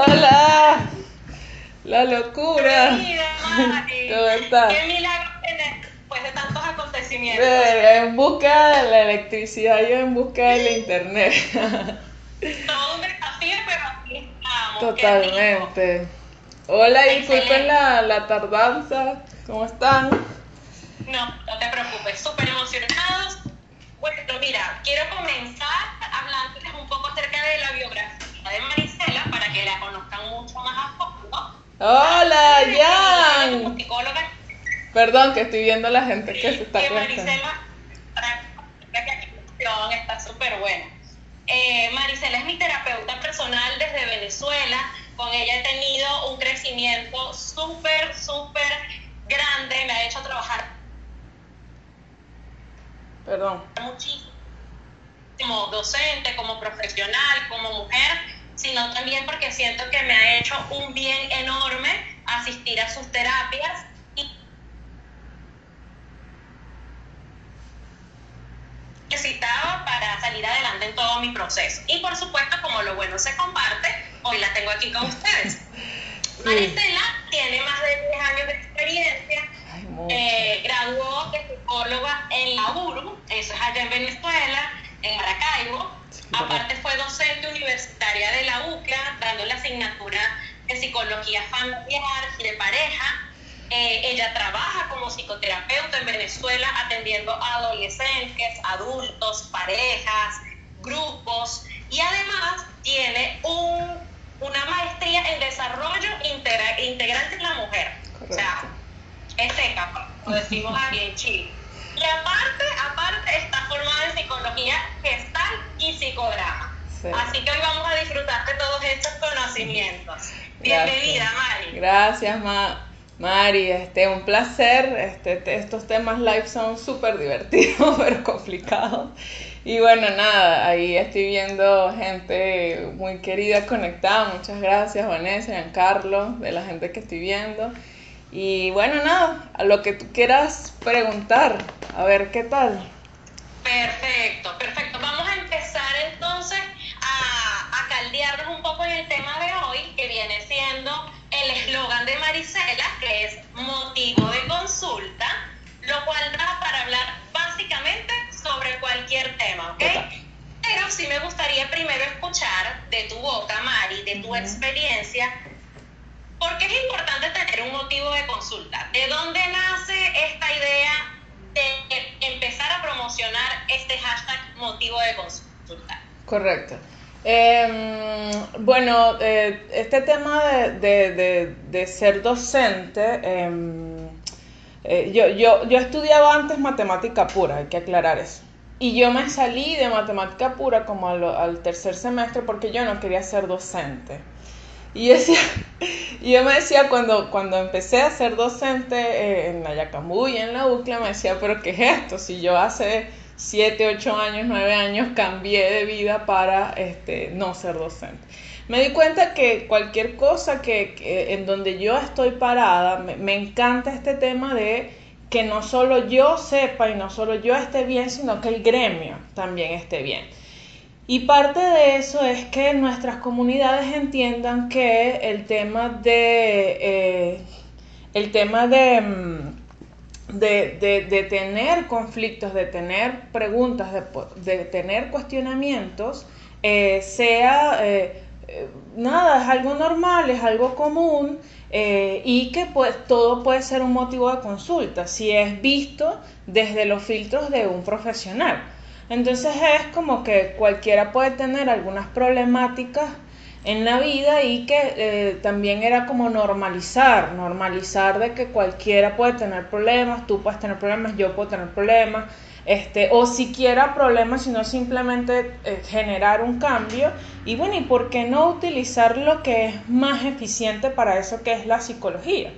Hola, la locura. ¿Cómo estás? Qué milagro después de tantos acontecimientos. En busca de la electricidad, yo en busca de la internet. Todo un desafío, pero aquí estamos. Totalmente. Hola, disculpen la, la tardanza. ¿Cómo están? No, no te preocupes, súper emocionados. Bueno, mira, quiero comenzar hablándoles un poco acerca de la biografía de Para que la conozcan mucho más a fondo. Hola, Jan. Perdón, que estoy viendo a la gente que se está conectando. Marisela, está súper buena. Eh, Marisela es mi terapeuta personal desde Venezuela. Con ella he tenido un crecimiento súper, súper grande. Me ha hecho trabajar Perdón. Muchísimo. Como docente, como profesional, como mujer, sino también porque siento que me ha hecho un bien enorme asistir a sus terapias y necesitaba para salir adelante en todo mi proceso. Y por supuesto, como lo bueno se comparte, hoy la tengo aquí con ustedes. Maricela tiene más de 10 años de experiencia eh, graduó de psicóloga en la URU, eso es allá en Venezuela, en Maracaibo. Aparte fue docente universitaria de la UCLA, dando la asignatura de psicología familiar y de pareja. Eh, ella trabaja como psicoterapeuta en Venezuela atendiendo a adolescentes, adultos, parejas, grupos y además tiene un, una maestría en desarrollo integral de la mujer. O sea, es capa, lo decimos aquí en Chile. Y aparte, aparte está formada en psicología gestal y psicodrama. Así que hoy vamos a disfrutar de todos estos conocimientos. Bienvenida, Mari. Gracias, Mari. Este, un placer. Este, estos temas live son súper divertidos, pero complicados. Y bueno, nada, ahí estoy viendo gente muy querida conectada. Muchas gracias, Vanessa, Giancarlo, de la gente que estoy viendo. Y bueno, nada, a lo que tú quieras preguntar, a ver qué tal. Perfecto, perfecto. Vamos a empezar entonces a, a caldearnos un poco en el tema de hoy, que viene siendo el eslogan de Marisela, que es motivo de consulta, lo cual da para hablar básicamente sobre cualquier tema, ¿ok? Pero sí me gustaría primero escuchar de tu boca, Mari, de tu experiencia, ¿Por qué es importante tener un motivo de consulta? ¿De dónde nace esta idea de empezar a promocionar este hashtag motivo de consulta? Correcto. Em, bueno, eh, este tema de, ser docente, em, eh, yo, yo, yo estudiaba antes matemática pura, hay que aclarar eso. Y yo me salí de matemática pura como al tercer semestre porque yo no quería ser docente. Y, decía, y yo me decía, cuando, cuando empecé a ser docente eh, en la Yacambú y en la UCLA, me decía, pero ¿qué es esto? Si yo hace 7, 8 años, 9 años cambié de vida para este, no ser docente. Me di cuenta que cualquier cosa que, en donde yo estoy parada, me, me encanta este tema de que no solo yo sepa y no solo yo esté bien, sino que el gremio también esté bien. Y parte de eso es que nuestras comunidades entiendan que el tema de, eh, el tema mm, de, de, tener conflictos, de tener preguntas, de, tener cuestionamientos, eh, sea eh, nada, es algo normal, es algo común y que pues, todo puede ser un motivo de consulta si es visto desde los filtros de un profesional. Entonces es como que cualquiera puede tener algunas problemáticas en la vida y que eh, también era como normalizar, normalizar de que cualquiera puede tener problemas, tú puedes tener problemas, yo puedo tener problemas, este, o siquiera problemas, sino simplemente eh, generar un cambio. Y bueno, ¿y por qué no utilizar lo que es más eficiente para eso que es la psicología?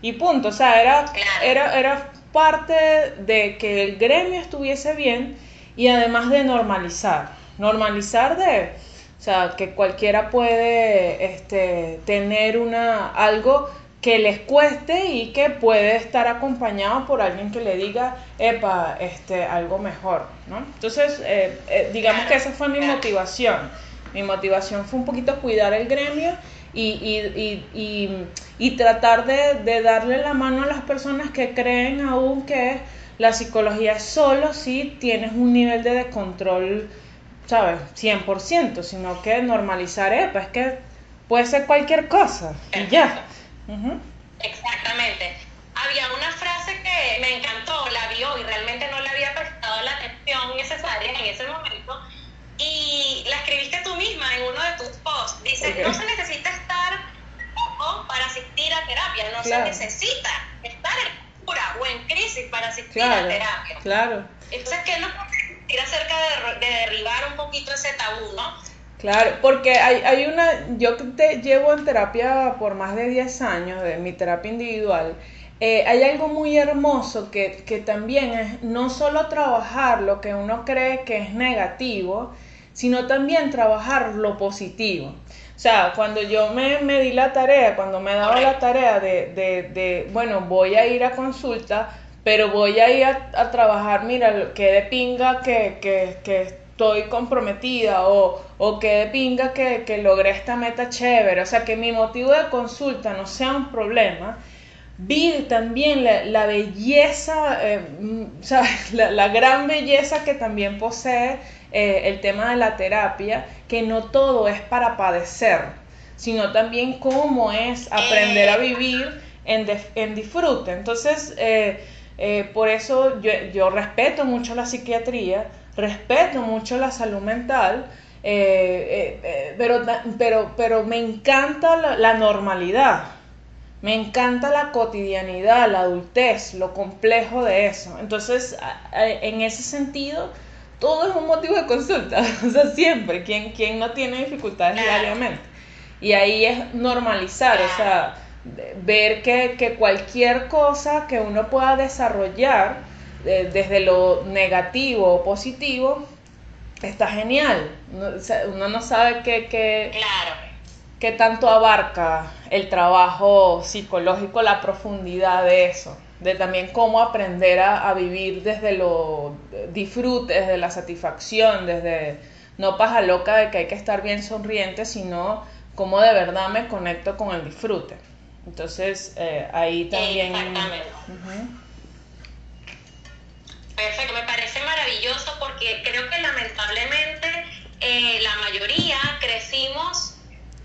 Y punto, o sea, era, era, era parte de que el gremio estuviese bien y además de normalizar, normalizar de, o sea, que cualquiera puede este, tener una, algo que les cueste y que puede estar acompañado por alguien que le diga, epa, este, algo mejor, ¿no? Entonces, eh, eh, digamos que esa fue mi motivación. Mi motivación fue un poquito cuidar el gremio y, y, y, y tratar de, de, darle la mano a las personas que creen aún que la psicología es solo si tienes un nivel de descontrol, ¿sabes? 100%, sino que normalizar, epa, es que puede ser cualquier cosa y ya. Exactamente. Había una frase que me encantó, la vio y realmente no le había prestado la atención necesaria en ese momento, y la escribiste tú misma en uno de tus posts. Dice, no se necesita estar para asistir a terapia, no se necesita estar en cura o en crisis para asistir a terapia. Claro. Entonces, ¿qué nos puede decir acerca de, de, derribar un poquito ese tabú, no? Claro, porque hay, hay una, yo te llevo en terapia por más de 10 años, de mi terapia individual, eh, hay algo muy hermoso que, que, también es no solo trabajar lo que uno cree que es negativo, sino también trabajar lo positivo. O sea, cuando yo me, me di la tarea, cuando me daba la tarea de, de, de, bueno, voy a ir a consulta, pero voy a ir a, trabajar, mira, que de pinga que, que, que estoy comprometida o, o que de pinga que, que logré esta meta chévere, o sea, que mi motivo de consulta no sea un problema vi también la, belleza, eh, mm, La, la, gran belleza que también posee eh, el tema de la terapia, que no todo es para padecer, sino también cómo es aprender a vivir en, en disfrute. Entonces, eh, por eso yo, yo, respeto mucho la psiquiatría, respeto mucho la salud mental, pero, pero, pero me encanta la normalidad. Me encanta la cotidianidad, la adultez, lo complejo de eso. Entonces, en ese sentido, todo es un motivo de consulta. O sea, siempre, quien, quien no tiene dificultades diariamente. Y ahí es normalizar, o sea, ver que, que cualquier cosa que uno pueda desarrollar desde lo negativo o positivo está genial. Uno, no sabe qué... Que, claro qué tanto abarca el trabajo psicológico, la profundidad de eso, de también cómo aprender a, vivir desde lo disfrute, desde la satisfacción, desde no paja loca de que hay que estar bien sonriente, sino cómo de verdad me conecto con el disfrute. Entonces, eh, ahí también... Exactamente. Perfecto, me parece maravilloso porque creo que lamentablemente eh, la mayoría crecimos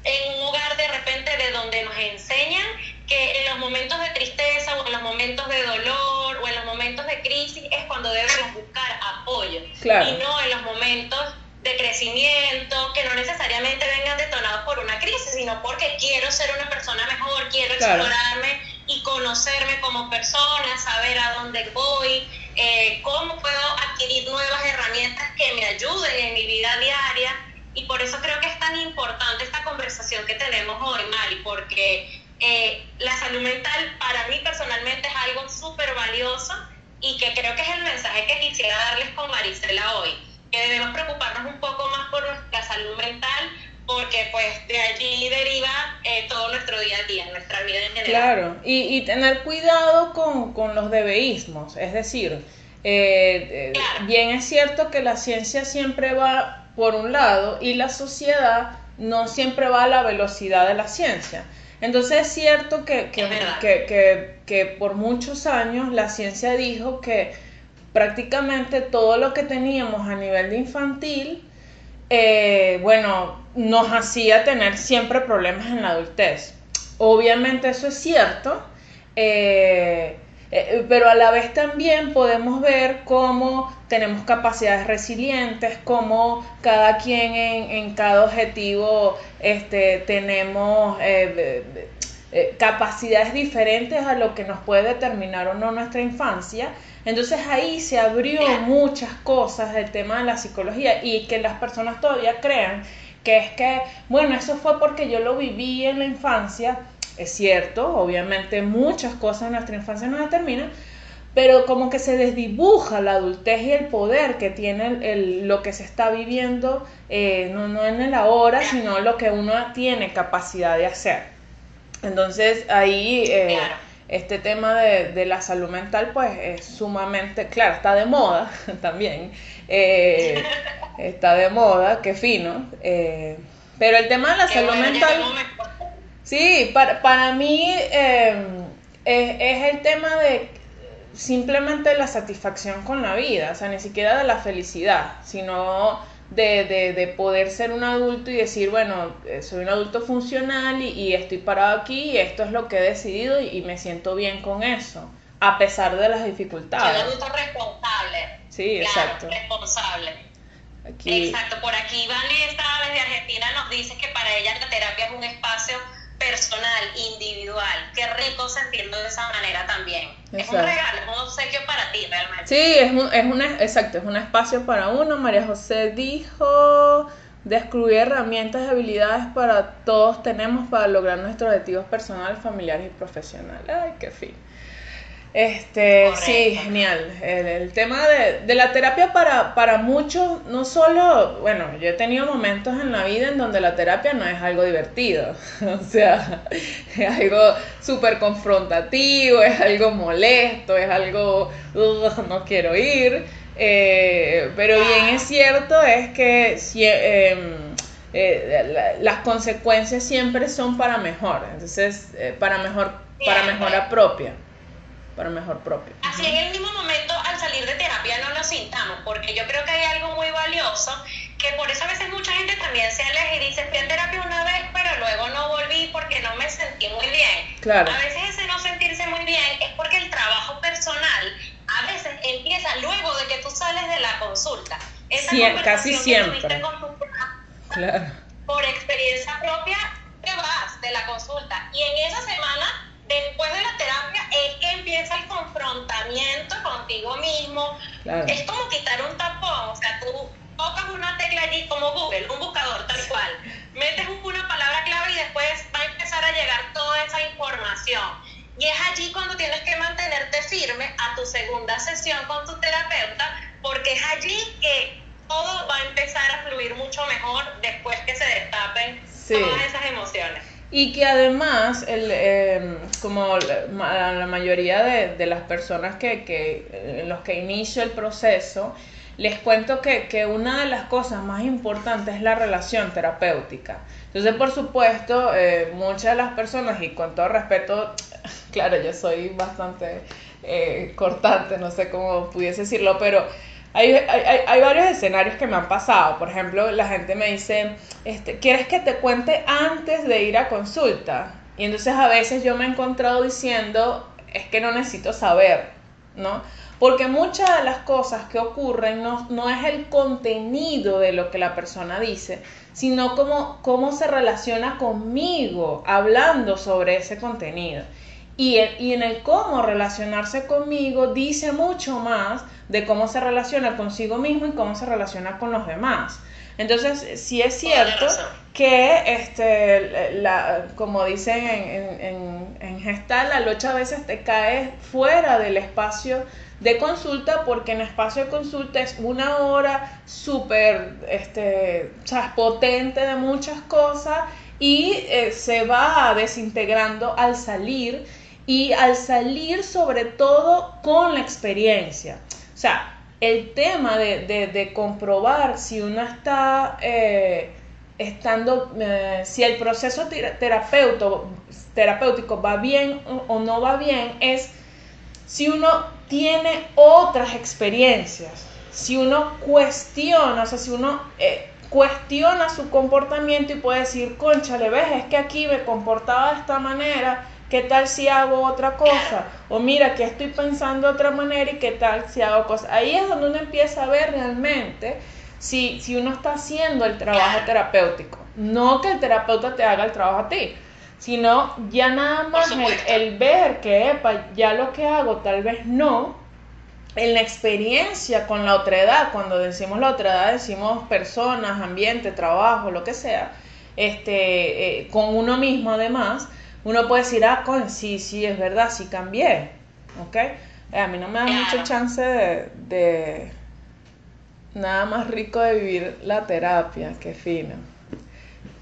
en un hogar de repente de donde nos enseñan que en los momentos de tristeza o en los momentos de dolor o en los momentos de crisis es cuando debemos buscar apoyo. Y no en los momentos de crecimiento que no necesariamente vengan detonados por una crisis, sino porque quiero ser una persona mejor, quiero explorarme y conocerme como persona, saber a dónde voy, eh, cómo puedo adquirir nuevas herramientas que me ayuden en mi vida diaria. Y por eso creo que es tan importante esta conversación que tenemos hoy, Mari, porque eh, la salud mental para mí personalmente es algo súper valioso y que creo que es el mensaje que quisiera darles con Marisela hoy, que debemos preocuparnos un poco más por nuestra salud mental porque pues de allí deriva eh, todo nuestro día a día, nuestra vida en general. Claro, y, y tener cuidado con, con, los debeísmos, es decir, eh, bien es cierto que la ciencia siempre va por un lado, y la sociedad no siempre va a la velocidad de la ciencia. Entonces es cierto que, que, por muchos años la ciencia dijo que prácticamente todo lo que teníamos a nivel de infantil, eh, bueno, nos hacía tener siempre problemas en la adultez. Obviamente eso es cierto. Eh, eh, pero a la vez también podemos ver cómo tenemos capacidades resilientes, cómo cada quien en, cada objetivo este, tenemos eh, capacidades diferentes a lo que nos puede determinar o no nuestra infancia. Entonces ahí se abrió muchas cosas del tema de la psicología y que las personas todavía crean que es que, bueno, eso fue porque yo lo viví en la infancia es cierto, obviamente muchas cosas en nuestra infancia nos determinan, pero como que se desdibuja la adultez y el poder que tiene el, lo que se está viviendo, eh, no, no en el ahora, sino lo que uno tiene capacidad de hacer. Entonces ahí eh, este tema de, la salud mental pues es sumamente, claro, está de moda también, eh, está de moda, qué fino, pero el tema de la salud mental... Sí, para, para mí em, es, el tema de simplemente la satisfacción con la vida, o sea, ni siquiera de la felicidad, sino de, de, poder ser un adulto y decir, bueno, eh, soy un adulto funcional y, estoy parado aquí y esto es lo que he decidido y, me siento bien con eso, a pesar de las dificultades. Soy un adulto responsable. Sí, exacto. Responsable. Exacto, por aquí Vanessa desde Argentina nos dice que para ella la terapia es un espacio personal, individual. Qué rico sentirlo de esa manera también. Es un regalo, es un obsequio para ti realmente. Sí, es un, es una, exacto, es un espacio para uno. María José dijo, descubrir herramientas y habilidades para todos tenemos para lograr nuestros objetivos personales, familiares y profesionales. Ay, qué fin. Este, sí, genial. El, tema de, la terapia para, para muchos, no solo, bueno, yo he tenido momentos en la vida en donde la terapia no es algo divertido, o sea, es algo súper confrontativo, es algo molesto, es algo, no quiero ir, eh, pero bien es cierto es que em, eh, las consecuencias siempre son para mejor, entonces, eh, para mejor, para mejora propia para mejor propio. Así en el mismo momento al salir de terapia no lo sintamos, porque yo creo que hay algo muy valioso, que por eso a veces mucha gente también se aleja y dice, fui a terapia una vez, pero luego no volví porque no me sentí muy bien. Claro. A veces ese no sentirse muy bien es porque el trabajo personal a veces empieza luego de que tú sales de la consulta. Esa casi siempre. con tu claro. Por experiencia propia, te vas de la consulta y en esa semana después de la terapia es que empieza el confrontamiento contigo mismo. Es como quitar un tapón, o sea, tú tocas una tecla allí como Google, un buscador tal cual, metes una palabra clave y después va a empezar a llegar toda esa información. Y es allí cuando tienes que mantenerte firme a tu segunda sesión con tu terapeuta, porque es allí que todo va a empezar a fluir mucho mejor después que se destapen todas esas emociones. Y que además, el, em, como la, mayoría de, las personas que, que, en los que inicio el proceso, les cuento que, que, una de las cosas más importantes es la relación terapéutica. Entonces, por supuesto, eh, muchas de las personas, y con todo respeto, claro, yo soy bastante eh, cortante, no sé cómo pudiese decirlo, pero hay, varios escenarios que me han pasado. Por ejemplo, la gente me dice, este, ¿quieres que te cuente antes de ir a consulta? Y entonces a veces yo me he encontrado diciendo, es que no necesito saber, ¿no? Porque muchas de las cosas que ocurren no, no es el contenido de lo que la persona dice, sino cómo, cómo se relaciona conmigo hablando sobre ese contenido. Y, y en el cómo relacionarse conmigo dice mucho más de cómo se relaciona consigo mismo y cómo se relaciona con los demás. Entonces, sí es cierto que, este, la, como dicen en, en, en Gestal, la locha a veces te cae fuera del espacio de consulta porque en espacio de consulta es una hora súper este, potente de muchas cosas y eh, se va desintegrando al salir y al salir sobre todo con la experiencia. O sea, el tema de, comprobar si uno está eh, estando, eh, si el proceso terapéutico va bien o no va bien, es si uno tiene otras experiencias, si uno cuestiona, o sea, si uno eh, cuestiona su comportamiento y puede decir, concha, le ves, es que aquí me comportaba de esta manera ¿Qué tal si hago otra cosa? O mira, que estoy pensando de otra manera y qué tal si hago cosas. Ahí es donde uno empieza a ver realmente si, si uno está haciendo el trabajo terapéutico. No que el terapeuta te haga el trabajo a ti, sino ya nada más el, ver que, epa, ya lo que hago tal vez no, en la experiencia con la otra edad, cuando decimos la otra edad decimos personas, ambiente, trabajo, lo que sea, este, eh, con uno mismo además, uno puede decir, ah, con, sí, sí, es verdad, sí cambié, ¿ok? Eh, a mí no me da mucha chance de, nada más rico de vivir la terapia, qué fino.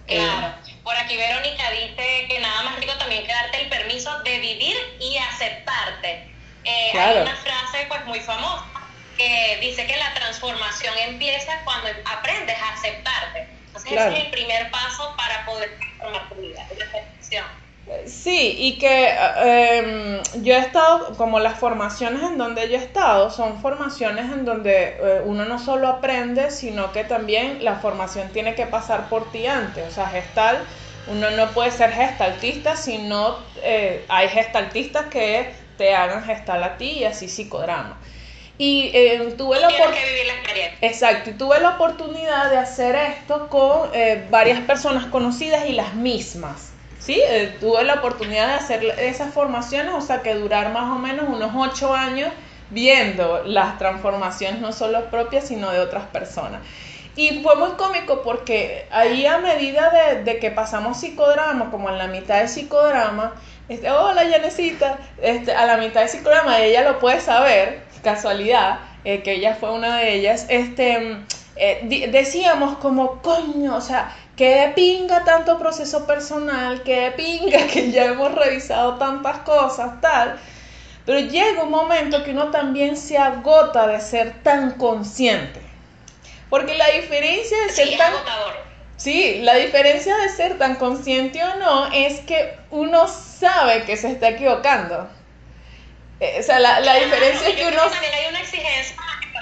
Claro. Por aquí Verónica dice que nada más rico también que darte el permiso de vivir y aceptarte. Eh, hay una frase pues muy famosa que dice que la transformación empieza cuando aprendes a aceptarte. Entonces ese es el primer paso para poder transformar tu vida, la aceptación. Sí, y que em, yo he estado, como las formaciones en donde yo he estado, son formaciones en donde eh, uno no solo aprende, sino que también la formación tiene que pasar por ti antes. O sea, gestal, uno no puede ser gestaltista si no eh, hay gestaltistas que te hagan gestal a ti y así psicodrama. Y eh, tuve la oportunidad. Exacto, y tuve la oportunidad de hacer esto con varias personas conocidas y las mismas. Sí, eh, tuve la oportunidad de hacer esas formaciones, o sea que durar más o menos unos ocho años viendo las transformaciones no solo propias, sino de otras personas. Y fue muy cómico porque ahí a medida de, que pasamos psicodrama, como en la mitad de psicodrama, este, hola Yanecita, este, a la mitad de psicodrama, ella lo puede saber, casualidad, eh, que ella fue una de ellas, este, eh, decíamos como, coño, o sea, que de pinga tanto proceso personal, que de pinga que ya hemos revisado tantas cosas, tal. Pero llega un momento que uno también se agota de ser tan consciente. Porque la diferencia de ser tan... Sí, la diferencia de ser tan consciente o no es que uno sabe que se está equivocando. Eh, o sea, la, diferencia es que uno... También hay una exigencia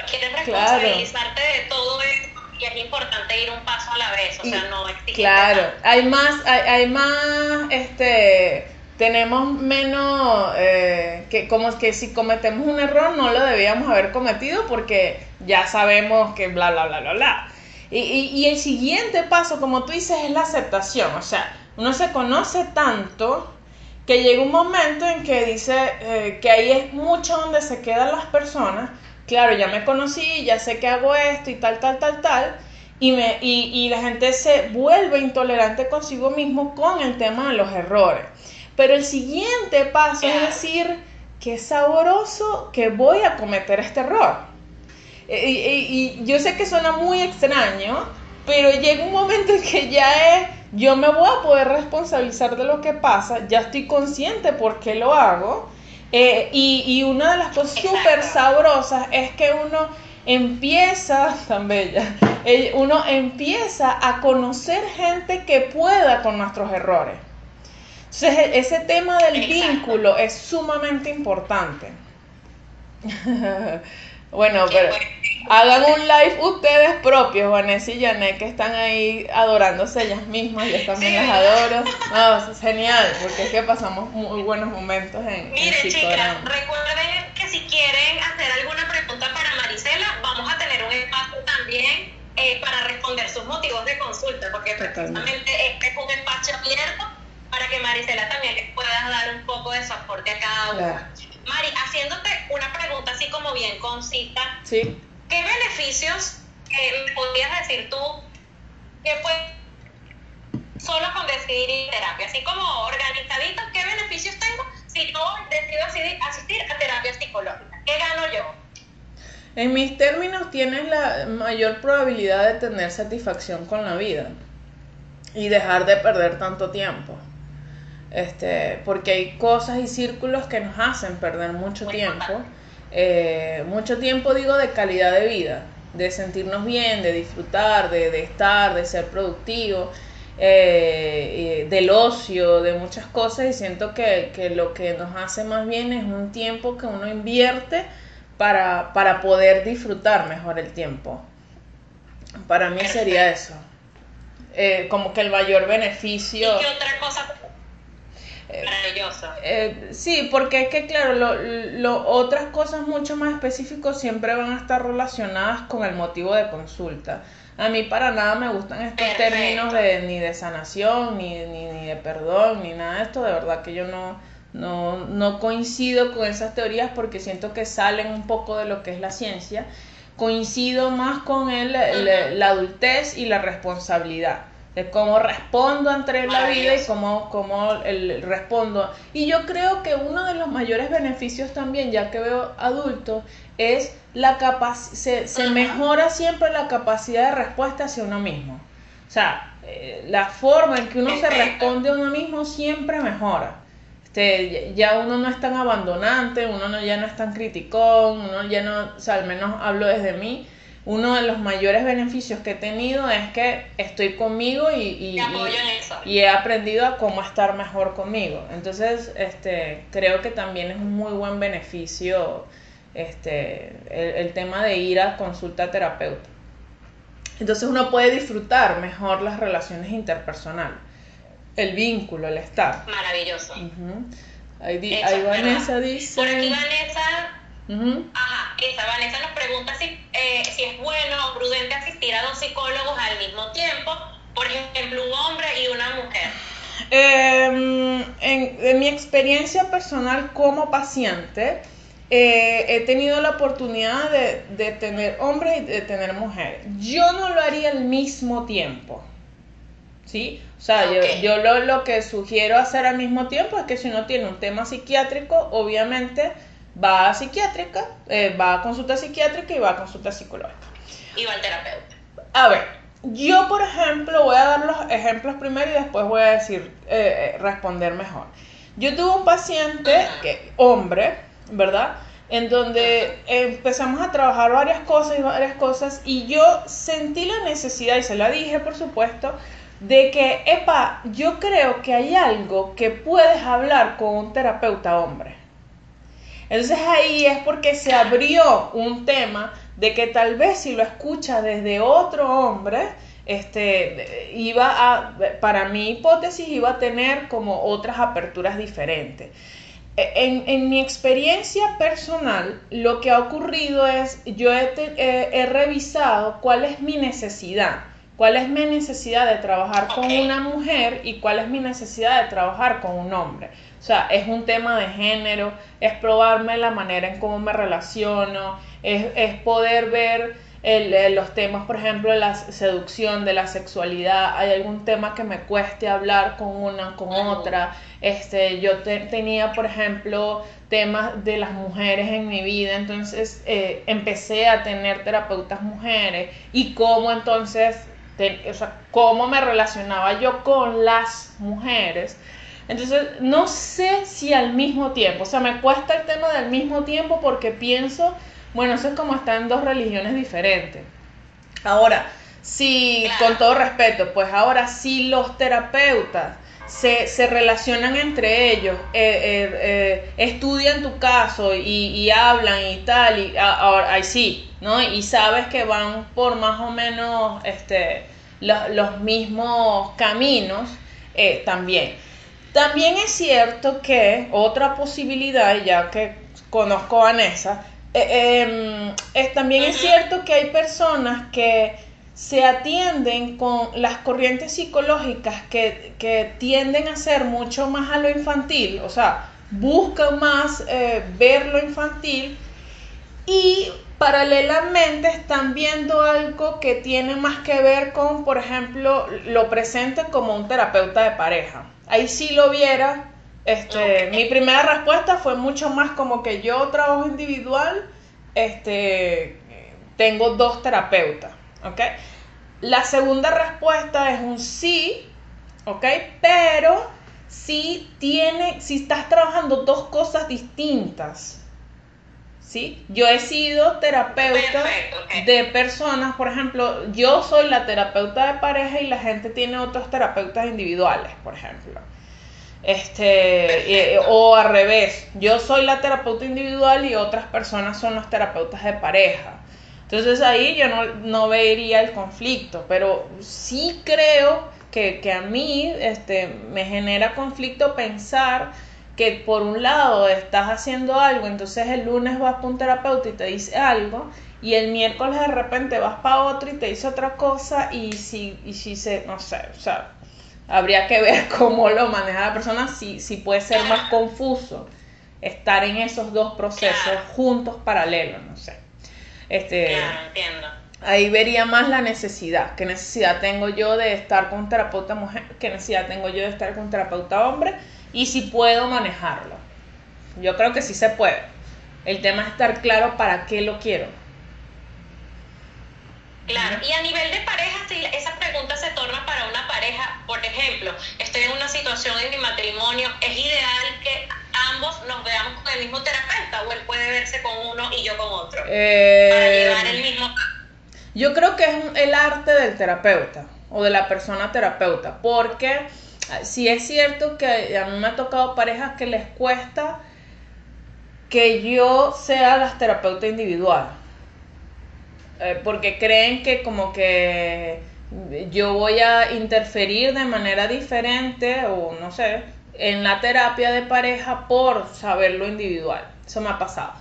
quieres responsabilizarte de todo esto y es importante ir un paso a la vez, o sea, no exigir. Claro, hay más, hay, hay más, este, tenemos menos, eh, que como que si cometemos un error no lo debíamos haber cometido porque ya sabemos que bla, bla, bla, bla, bla. Y, y, el siguiente paso, como tú dices, es la aceptación, o sea, uno se conoce tanto que llega un momento en que dice eh, que ahí es mucho donde se quedan las personas claro, ya me conocí, ya sé que hago esto y tal, tal, tal, tal, y, me, y, y la gente se vuelve intolerante consigo mismo con el tema de los errores. Pero el siguiente paso es decir, qué sabroso que voy a cometer este error. E, y, y, yo sé que suena muy extraño, pero llega un momento en que ya es, yo me voy a poder responsabilizar de lo que pasa, ya estoy consciente por qué lo hago eh, y, una de las cosas súper sabrosas es que uno empieza, tan bella, eh, uno empieza a conocer gente que pueda con nuestros errores. Entonces, e, ese tema del vínculo es sumamente importante. bueno, pero hagan un live ustedes propios, Vanessa y Janet, que están ahí adorándose ellas mismas, yo también las adoro. No, es genial, porque es que pasamos muy buenos momentos en Miren, chicas, recuerden que si quieren hacer alguna pregunta para Marisela, vamos a tener un espacio también eh, para responder sus motivos de consulta, porque precisamente este es un espacio abierto para que Marisela también les pueda dar un poco de soporte a cada uno. Mari, haciéndote una pregunta así como bien concisa. Sí ¿Qué beneficios eh, podrías decir tú que pues solo con decidir ir terapia? Así como organizadito, ¿qué beneficios tengo si yo decido asistir a terapia psicológica? ¿Qué gano yo? En mis términos, tienes la mayor probabilidad de tener satisfacción con la vida y dejar de perder tanto tiempo. Este, porque hay cosas y círculos que nos hacen perder mucho tiempo. Eh, mucho tiempo digo de calidad de vida, de sentirnos bien, de disfrutar, de, estar, de ser productivo, eh, del ocio, de muchas cosas y siento que, lo que nos hace más bien es un tiempo que uno invierte para, para poder disfrutar mejor el tiempo. Para mí sería eso. Eh, como que el mayor beneficio. ¿Y qué otra cosa Maravilloso. Eh, sí, porque es que, claro, lo, otras cosas mucho más específicas siempre van a estar relacionadas con el motivo de consulta. A mí para nada me gustan estos términos de ni de sanación, ni, ni, ni, de perdón, ni nada de esto. De verdad que yo no, no, no coincido con esas teorías porque siento que salen un poco de lo que es la ciencia. Coincido más con el, la adultez y la responsabilidad de cómo respondo ante la vida y cómo, cómo el, respondo. Y yo creo que uno de los mayores beneficios también, ya que veo adultos, es la capacidad, se, mejora siempre la capacidad de respuesta hacia uno mismo. O sea, eh, la forma en que uno se responde a uno mismo siempre mejora. Este, ya uno no es tan abandonante, uno no, ya no es tan criticón, uno ya no, o sea, al menos hablo desde mí, uno de los mayores beneficios que he tenido es que estoy conmigo y, y, y, he aprendido a cómo estar mejor conmigo. Entonces, este, creo que también es un muy buen beneficio este, el, tema de ir a consulta terapeuta. Entonces uno puede disfrutar mejor las relaciones interpersonales, el vínculo, el estar. Maravilloso. ahí, Vanessa dice... Por aquí Vanessa Ajá, esa Vanessa nos pregunta si, eh, si es bueno o prudente asistir a dos psicólogos al mismo tiempo, por ejemplo, un hombre y una mujer. Em, en, mi experiencia personal como paciente, eh, he tenido la oportunidad de, tener hombres y de tener mujeres. Yo no lo haría al mismo tiempo. ¿Sí? O sea, yo, yo lo, lo que sugiero hacer al mismo tiempo es que si uno tiene un tema psiquiátrico, obviamente va a psiquiátrica, eh, va a consulta psiquiátrica y va a consulta psicológica. Y va al terapeuta. A ver, yo por ejemplo voy a dar los ejemplos primero y después voy a decir, eh, eh, responder mejor. Yo tuve un paciente, que, hombre, ¿verdad? En donde empezamos a trabajar varias cosas y varias cosas y yo sentí la necesidad, y se la dije por supuesto, de que, epa, yo creo que hay algo que puedes hablar con un terapeuta hombre. Entonces ahí es porque se abrió un tema de que tal vez si lo escucha desde otro hombre, este, iba a, para mi hipótesis, iba a tener como otras aperturas diferentes. E, en, mi experiencia personal, lo que ha ocurrido es, yo he, he, revisado cuál es mi necesidad, cuál es mi necesidad de trabajar con una mujer y cuál es mi necesidad de trabajar con un hombre. O sea, es un tema de género, es probarme la manera en cómo me relaciono, es, poder ver los temas, por ejemplo, de la seducción, de la sexualidad. Hay algún tema que me cueste hablar con una, con otra. Este, yo tenía, por ejemplo, temas de las mujeres en mi vida, entonces eh, empecé a tener terapeutas mujeres y cómo entonces, o sea, cómo me relacionaba yo con las mujeres entonces, no sé si al mismo tiempo, o sea, me cuesta el tema del mismo tiempo porque pienso, bueno, eso es como estar en dos religiones diferentes. Ahora, si, con todo respeto, pues ahora si los terapeutas se, se relacionan entre ellos, eh, eh, eh, estudian tu caso y, hablan y tal, y ahora ahí sí, ¿no? Y sabes que van por más o menos este, los mismos caminos, también. También es cierto que otra posibilidad, ya que conozco a Vanessa, eh, em, también es cierto que hay personas que se atienden con las corrientes psicológicas que, tienden a ser mucho más a lo infantil, o sea, buscan más eh, ver lo infantil y paralelamente están viendo algo que tiene más que ver con, por ejemplo, lo presente como un terapeuta de pareja ahí sí lo viera. Este, mi primera respuesta fue mucho más como que yo trabajo individual, este, tengo dos terapeutas, ¿ok? La segunda respuesta es un sí, ¿ok? Pero si tiene, si estás trabajando dos cosas distintas, ¿sí? Yo he sido terapeuta de personas, por ejemplo, yo soy la terapeuta de pareja y la gente tiene otros terapeutas individuales, por ejemplo. Este, o al revés, yo soy la terapeuta individual y otras personas son los terapeutas de pareja. Entonces ahí yo no, no vería el conflicto, pero sí creo que, que a mí este, me genera conflicto pensar que por un lado estás haciendo algo, entonces el lunes vas para un terapeuta y te dice algo, y el miércoles de repente vas para otro y te dice otra cosa, y si, y si se, no sé, o sea, habría que ver cómo lo maneja la persona, si, si puede ser más confuso estar en esos dos procesos juntos, paralelos, no sé. Este, entiendo. Ahí vería más la necesidad, qué necesidad tengo yo de estar con un terapeuta mujer, qué necesidad tengo yo de estar con un terapeuta hombre, y si puedo manejarlo. Yo creo que sí se puede. El tema es estar claro para qué lo quiero. Claro, y a nivel de pareja, si esa pregunta se torna para una pareja, por ejemplo, estoy en una situación en mi matrimonio, ¿es ideal que ambos nos veamos con el mismo terapeuta o él puede verse con uno y yo con otro? Eh, para llevar el mismo... Yo creo que es el arte del terapeuta o de la persona terapeuta, porque si es cierto que a mí me ha tocado parejas que les cuesta que yo sea la terapeuta individual. Eh, porque creen que como que yo voy a interferir de manera diferente o no sé, en la terapia de pareja por saber lo individual. Eso me ha pasado.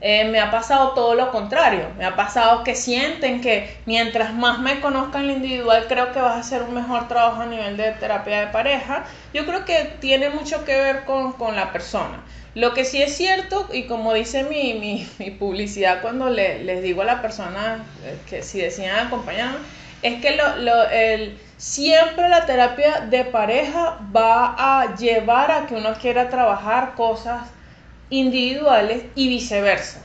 Eh, me ha pasado todo lo contrario. Me ha pasado que sienten que mientras más me conozcan lo individual, creo que vas a hacer un mejor trabajo a nivel de terapia de pareja. Yo creo que tiene mucho que ver con, con la persona. Lo que sí es cierto, y como dice mi, mi, mi publicidad cuando le, les digo a la persona eh, que si deciden acompañarme, es que lo, lo, el, siempre la terapia de pareja va a llevar a que uno quiera trabajar cosas individuales y viceversa.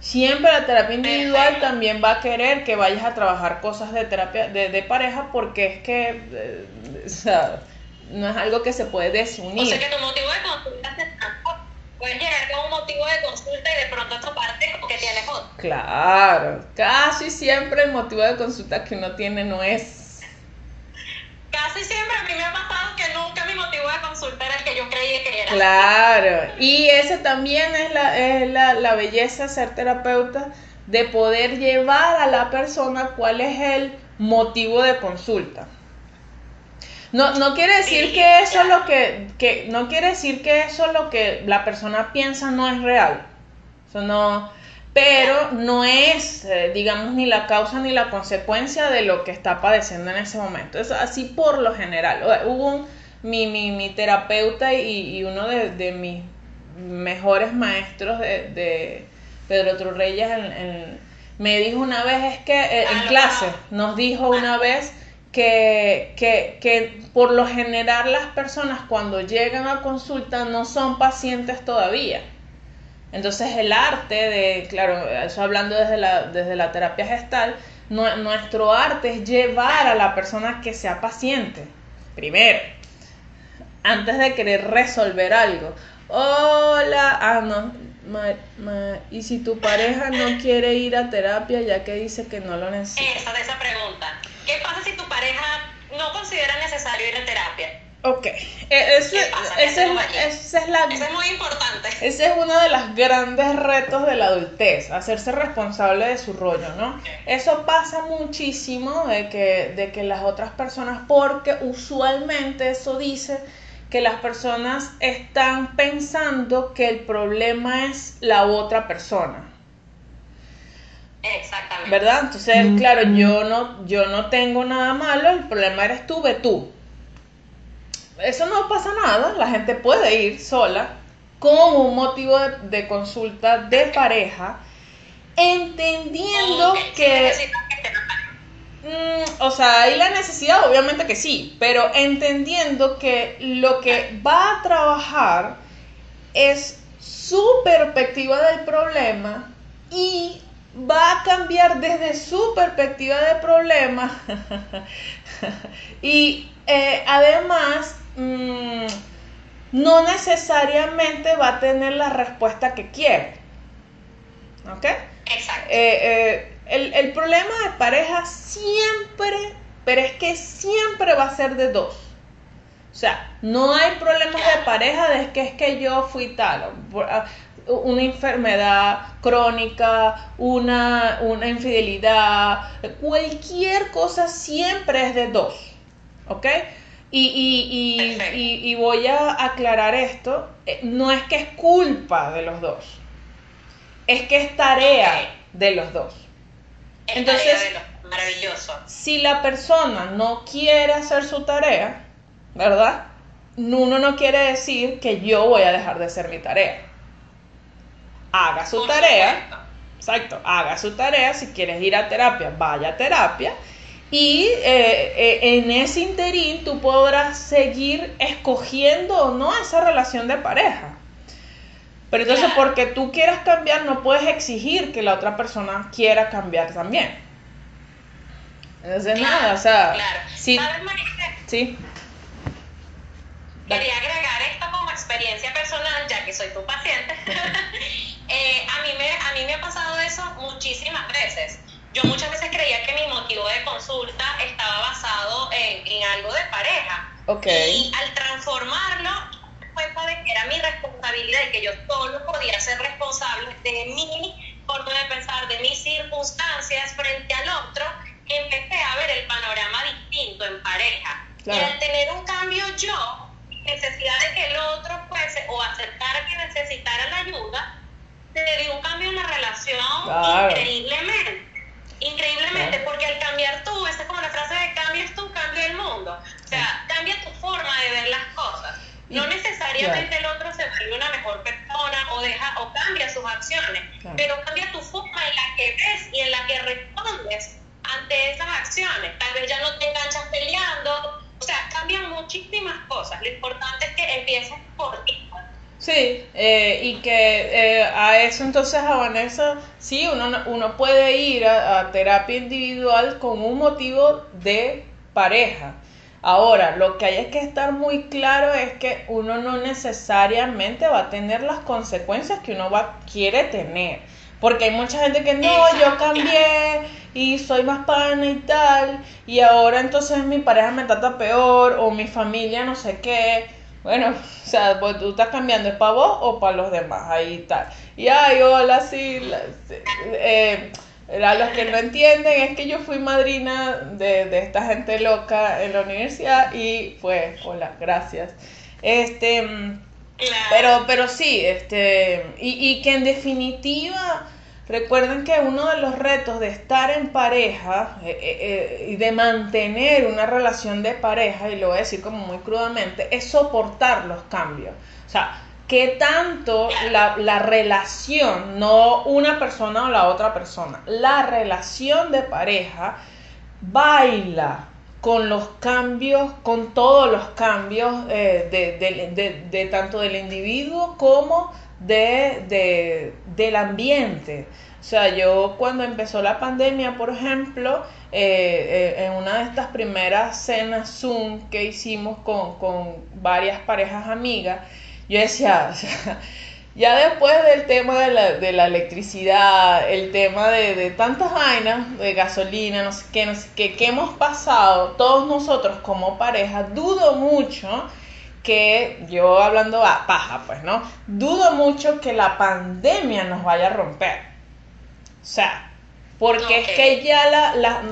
Siempre la terapia individual también va a querer que vayas a trabajar cosas de terapia de, pareja porque es que eh, o sea, no es algo que se puede desunir. O sea que tu motivo de consulta puedes llegar con un motivo de consulta y de pronto toparte con que tienes otro. Claro, casi siempre el motivo de consulta que uno tiene no es casi siempre a mí me ha pasado de consulta era el que yo creía que era. Claro, y esa también es la, es la, la belleza ser terapeuta, de poder llevar a la persona cuál es el motivo de consulta. No, no quiere decir que eso es lo que, que, no quiere decir que eso es lo que la persona piensa no es real. Eso no, pero no es, eh, digamos, ni la causa ni la consecuencia de lo que está padeciendo en ese momento. Es así por lo general. Hubo mi, mi, mi, terapeuta y, uno de, mis mejores maestros de, Pedro Trurreyes me dijo una vez, es que eh, en clase, nos dijo una vez que, que, que por lo general las personas cuando llegan a consulta no son pacientes todavía entonces el arte de, claro, eso hablando desde la, desde la terapia gestal, nuestro arte es llevar a la persona que sea paciente, primero, antes de querer resolver algo. Hola, ah, no, y si tu pareja no quiere ir a terapia ya que dice que no lo necesita. Esa de esa pregunta. ¿Qué pasa si tu pareja no considera necesario ir a terapia? Ok, e, ese, es, la, es muy importante. Ese es uno de los grandes retos de la adultez, hacerse responsable de su rollo, ¿no? Eso pasa muchísimo de que, de que las otras personas, porque usualmente eso dice que las personas están pensando que el problema es la otra persona. Exactamente. ¿Verdad? Entonces, claro, yo no, yo no tengo nada malo, el problema eres tú, ve tú eso no pasa nada, la gente puede ir sola con un motivo de, consulta de pareja, entendiendo que... Mm, o sea, hay la necesidad, obviamente que sí, pero entendiendo que lo que va a trabajar es su perspectiva del problema y va a cambiar desde su perspectiva de problema y eh, además Mm, no necesariamente va a tener la respuesta que quiere. ¿Ok? Exacto. Eh, eh, el, problema de pareja siempre, pero es que siempre va a ser de dos. O sea, no hay problemas de pareja de que es que yo fui tal, ah, una enfermedad crónica, una, una infidelidad, cualquier cosa siempre es de dos. ¿Ok? Y, y, y, voy a aclarar esto, eh, no es que es culpa de los dos, es que es tarea de los dos. Entonces, maravilloso. Si la persona no quiere hacer su tarea, ¿verdad? Uno no quiere decir que yo voy a dejar de hacer mi tarea. Haga su tarea. Exacto, haga su tarea. Si quieres ir a terapia, vaya a terapia y eh, eh, en ese interín tú podrás seguir escogiendo o no esa relación de pareja. Pero entonces porque tú quieras cambiar no puedes exigir que la otra persona quiera cambiar también. Entonces nada, o sea, sí. sí. Quería agregar esto como experiencia personal, ya que soy tu paciente. Eh, a, mí me, a mí me ha pasado eso muchísimas veces yo muchas veces creía que mi motivo de consulta estaba basado en, en algo de pareja. Y al transformarlo, me cuenta de que era mi responsabilidad y que yo solo podía ser responsable de mi forma de pensar, de mis circunstancias frente al otro, empecé a ver el panorama distinto en pareja. Y al tener un cambio yo, necesidad de que el otro fuese o aceptara que necesitara la ayuda, se dio un cambio en la relación increíblemente. Increíblemente, porque al cambiar tú, esa es como la frase de cambias tú, cambia el mundo. O sea, cambia tu forma de ver las cosas. No necesariamente el otro se vuelve una mejor persona o deja o cambia sus acciones, pero cambia tu forma en la que ves y en la que respondes ante esas acciones. Tal vez ya no te enganchas peleando, o sea, cambian muchísimas cosas. Lo importante es que empieces por ti. Sí, eh, y que eh, a eso entonces a Vanessa, sí, uno, uno puede ir a, terapia individual con un motivo de pareja. Ahora, lo que hay es que estar muy claro es que uno no necesariamente va a tener las consecuencias que uno va, quiere tener. Porque hay mucha gente que no, yo cambié y soy más pana y tal, y ahora entonces mi pareja me trata peor o mi familia no sé qué. Bueno, o sea, pues tú estás cambiando, ¿es para vos o para los demás? Ahí tal. Y ay, hola, sí. Eh, a los que no entienden es que yo fui madrina de, de, esta gente loca en la universidad y pues, hola, gracias. Este, pero, pero sí, este, y, y que en definitiva Recuerden que uno de los retos de estar en pareja eh, eh, eh, y de mantener una relación de pareja, y lo voy a decir como muy crudamente, es soportar los cambios. O sea, que tanto la, la, relación, no una persona o la otra persona, la relación de pareja baila con los cambios, con todos los cambios de, de, tanto del individuo como de, del ambiente. O sea, yo cuando empezó la pandemia, por ejemplo, eh, eh, en una de estas primeras cenas Zoom que hicimos con, varias parejas amigas, yo decía, ya después del tema de la, de la electricidad, el tema de, de, tantas vainas, de gasolina, no sé qué, no sé qué, que hemos pasado todos nosotros como pareja, dudo mucho que yo hablando a paja, pues, ¿no? Dudo mucho que la pandemia nos vaya a romper. O sea, porque es que ya la, la,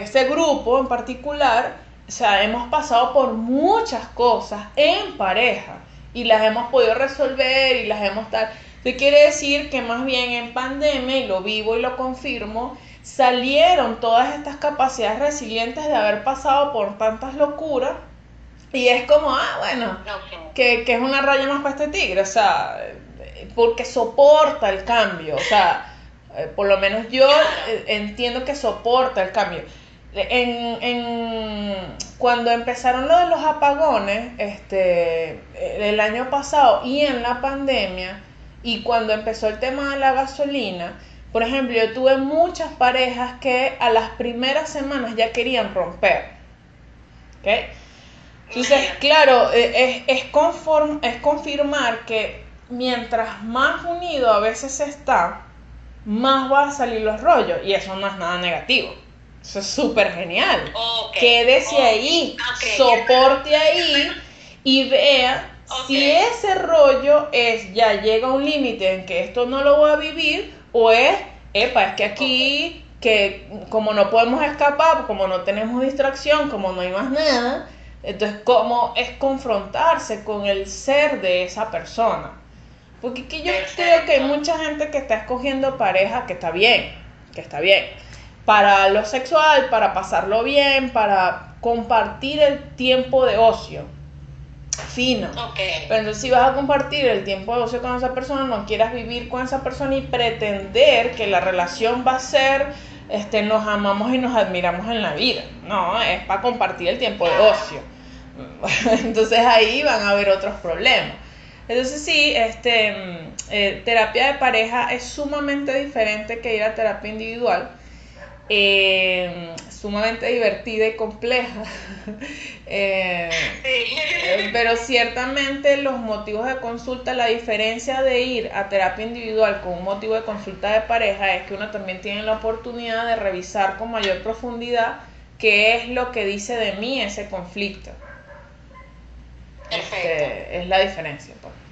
este grupo en particular, o sea, hemos pasado por muchas cosas en pareja y las hemos podido resolver y las hemos tal. Eso quiere decir que más bien en pandemia, y lo vivo y lo confirmo, salieron todas estas capacidades resilientes de haber pasado por tantas locuras y es como, ah, bueno, que, que, es una raya más para este tigre, o sea, porque soporta el cambio, o sea, eh, por lo menos yo eh, entiendo que soporta el cambio. En, en, cuando empezaron lo de los apagones, este, el año pasado y en la pandemia, y cuando empezó el tema de la gasolina, por ejemplo, yo tuve muchas parejas que a las primeras semanas ya querían romper. ¿okay? Entonces, claro, eh, es, es, conform, es confirmar que mientras más unido a veces se está, más va a salir los rollos. Y eso no es nada negativo. Eso es súper genial. Quédese ahí, soporte ahí y vea si ese rollo es ya llega a un límite en que esto no lo voy a vivir o es, epa, es que aquí, que como no podemos escapar, como no tenemos distracción, como no hay más nada, entonces, ¿cómo es confrontarse con el ser de esa persona? Porque que yo creo que hay mucha gente que está escogiendo pareja que está bien, que está bien. Para lo sexual, para pasarlo bien, para compartir el tiempo de ocio. Fino. Pero entonces si vas a compartir el tiempo de ocio con esa persona, no quieras vivir con esa persona y pretender que la relación va a ser, este, nos amamos y nos admiramos en la vida. No, es para compartir el tiempo de ocio. Entonces ahí van a haber otros problemas. Entonces sí, este, mm, eh, terapia de pareja es sumamente diferente que ir a terapia individual. Eh, sumamente divertida y compleja. Eh, eh, pero ciertamente los motivos de consulta, la diferencia de ir a terapia individual con un motivo de consulta de pareja es que uno también tiene la oportunidad de revisar con mayor profundidad qué es lo que dice de mí ese conflicto. Perfecto. Este, es la diferencia. Pues.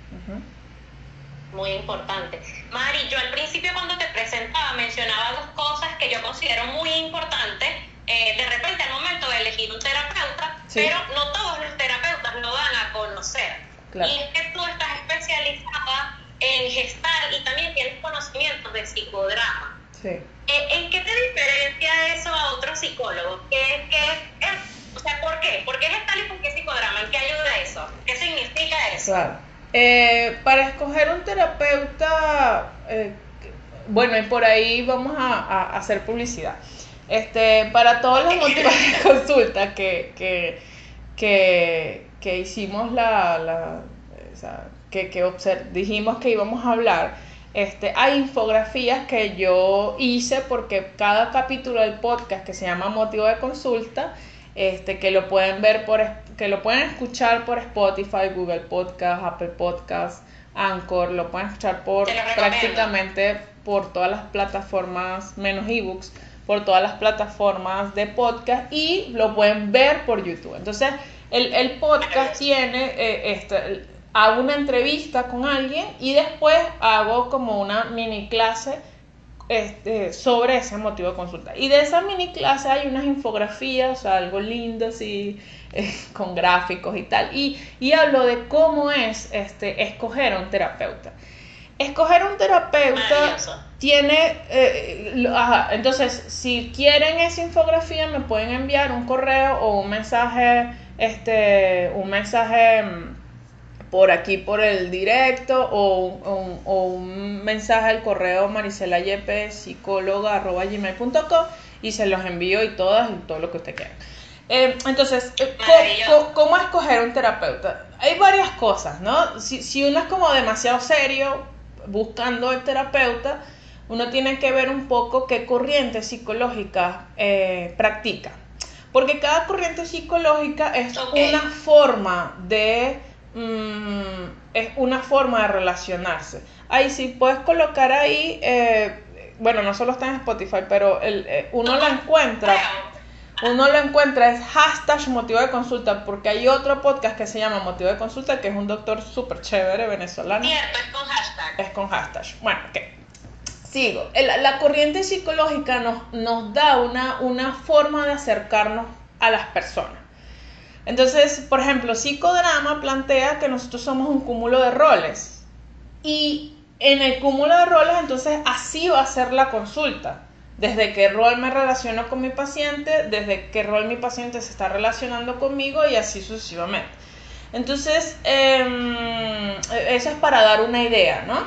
Muy importante. Mari, yo al principio cuando te presentaba mencionaba dos cosas que yo considero muy importantes. Eh, de repente al momento de elegir un terapeuta, pero no todos los terapeutas lo dan a conocer. Y es que tú estás especializada en gestar y también tienes conocimientos de psicodrama. Sí. Eh, ¿En qué te diferencia eso a otros psicólogos? ¿Qué, qué, o sea, ¿por qué? ¿Por qué gestal y por qué psicodrama? ¿En qué ayuda eso? ¿Qué significa eso? Claro. Eh, para escoger un terapeuta, eh, bueno, y por ahí vamos a, hacer publicidad. Este, para todos los motivos de consulta que, que, que, que hicimos la, la que, que dijimos que íbamos a hablar, este, hay infografías que yo hice porque cada capítulo del podcast que se llama Motivo de Consulta, este, que lo pueden ver por que lo pueden escuchar por Spotify, Google Podcast, Apple Podcast, Anchor, lo pueden escuchar por prácticamente por todas las plataformas, menos ebooks, por todas las plataformas de podcast y lo pueden ver por YouTube. Entonces, el, el podcast tiene, eh, este, hago una entrevista con alguien y después hago como una mini clase este, sobre ese motivo de consulta. Y de esa mini clase hay unas infografías, o sea, algo lindo así, eh, con gráficos y tal. Y, y hablo de cómo es este, escoger a un terapeuta. Escoger un terapeuta tiene, eh, entonces si quieren esa infografía me pueden enviar un correo o un mensaje, este, un mensaje mm, por aquí por el directo o, un mensaje al correo maricelayepe y se los envío y todas y todo lo que usted quiera. Eh, entonces, eh, ¿cómo, escoger un terapeuta? Hay varias cosas, ¿no? Si, uno es como demasiado serio buscando el terapeuta, uno tiene que ver un poco qué corriente psicológica eh, practica. Porque cada corriente psicológica es una forma de Mm, es una forma de relacionarse. Ahí sí, puedes colocar ahí, eh, bueno, no solo está en Spotify, pero el, eh, uno lo encuentra, uno lo encuentra, es hashtag motivo de consulta, porque hay otro podcast que se llama Motivo de Consulta, que es un doctor súper chévere venezolano. Cierto, es con hashtag. Es con hashtag. Bueno, ok. Sigo. la corriente psicológica nos, nos da una, una forma de acercarnos a las personas. Entonces, por ejemplo, psicodrama plantea que nosotros somos un cúmulo de roles. Y en el cúmulo de roles, entonces así va a ser la consulta. Desde qué rol me relaciono con mi paciente, desde qué rol mi paciente se está relacionando conmigo y así sucesivamente. Entonces, em, eso es para dar una idea, ¿no?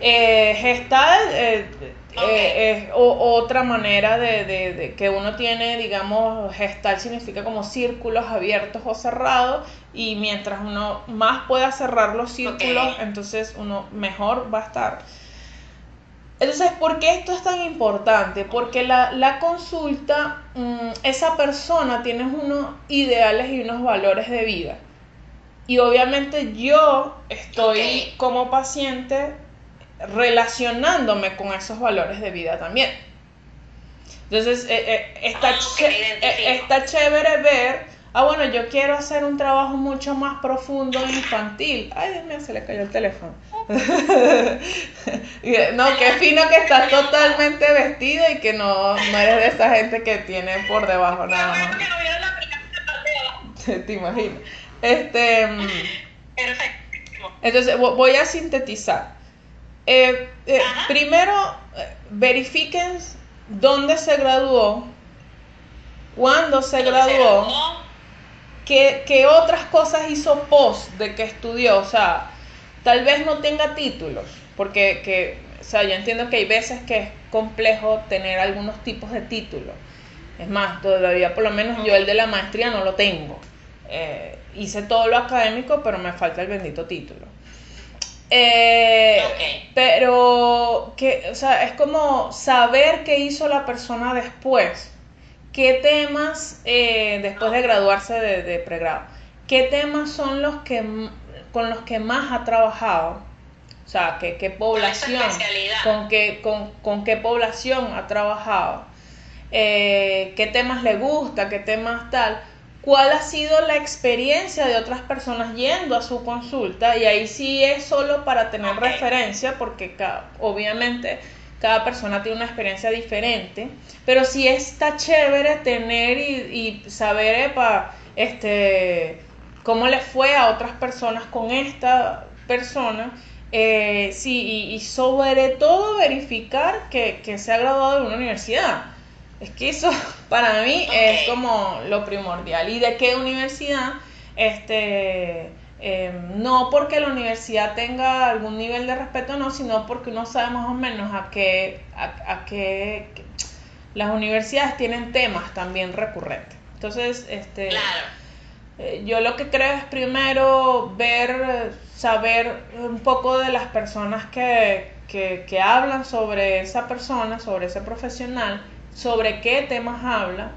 Eh, gestal eh, eh, es otra manera de, que uno tiene, digamos, gestal significa como círculos abiertos o cerrados y mientras uno más pueda cerrar los círculos, entonces uno mejor va a estar. Entonces, ¿por qué esto es tan importante? Porque la, consulta, mm, esa persona tiene unos ideales y unos valores de vida. Y obviamente yo estoy como paciente relacionándome con esos valores de vida también. Entonces, eh, eh, está, eh, está chévere ver, ah, bueno, yo quiero hacer un trabajo mucho más profundo e infantil. Ay, Dios mío, se le cayó el teléfono. no, qué fino que estás totalmente vestido y que no, no eres de esa gente que tiene por debajo nada más. Te imaginas. Este, mm, Perfecto. Entonces, voy a sintetizar. Eh, eh, primero, eh, verifiquen dónde se graduó, cuándo se graduó, qué, otras cosas hizo post de que estudió. O sea, tal vez no tenga títulos, porque que, o sea, yo entiendo que hay veces que es complejo tener algunos tipos de títulos. Es más, todavía por lo menos yo el de la maestría no lo tengo. hice todo lo académico, pero me falta el bendito título. Eh, Pero que, o sea, es como saber qué hizo la persona después, ¿qué temas, eh, después de graduarse de, pregrado, qué temas son los que con los que más ha trabajado? O sea, ¿qué, qué población, con qué, con, con qué población ha trabajado? Eh, qué temas le gusta, qué temas tal, cuál ha sido la experiencia de otras personas yendo a su consulta y ahí sí es solo para tener referencia porque obviamente cada persona tiene una experiencia diferente, pero sí está chévere tener y, saber este, cómo le fue a otras personas con esta persona. Eh, sí, y, sobre todo verificar que, que se ha graduado de una universidad es que eso para mí es como lo primordial. ¿Y de qué universidad? Este, em, no porque la universidad tenga algún nivel de respeto, no, sino porque uno sabe más o menos a qué, a, qué, las universidades tienen temas también recurrentes. Entonces, este, eh, yo lo que creo es primero ver, saber un poco de las personas que, que, que hablan sobre esa persona, sobre ese profesional sobre qué temas habla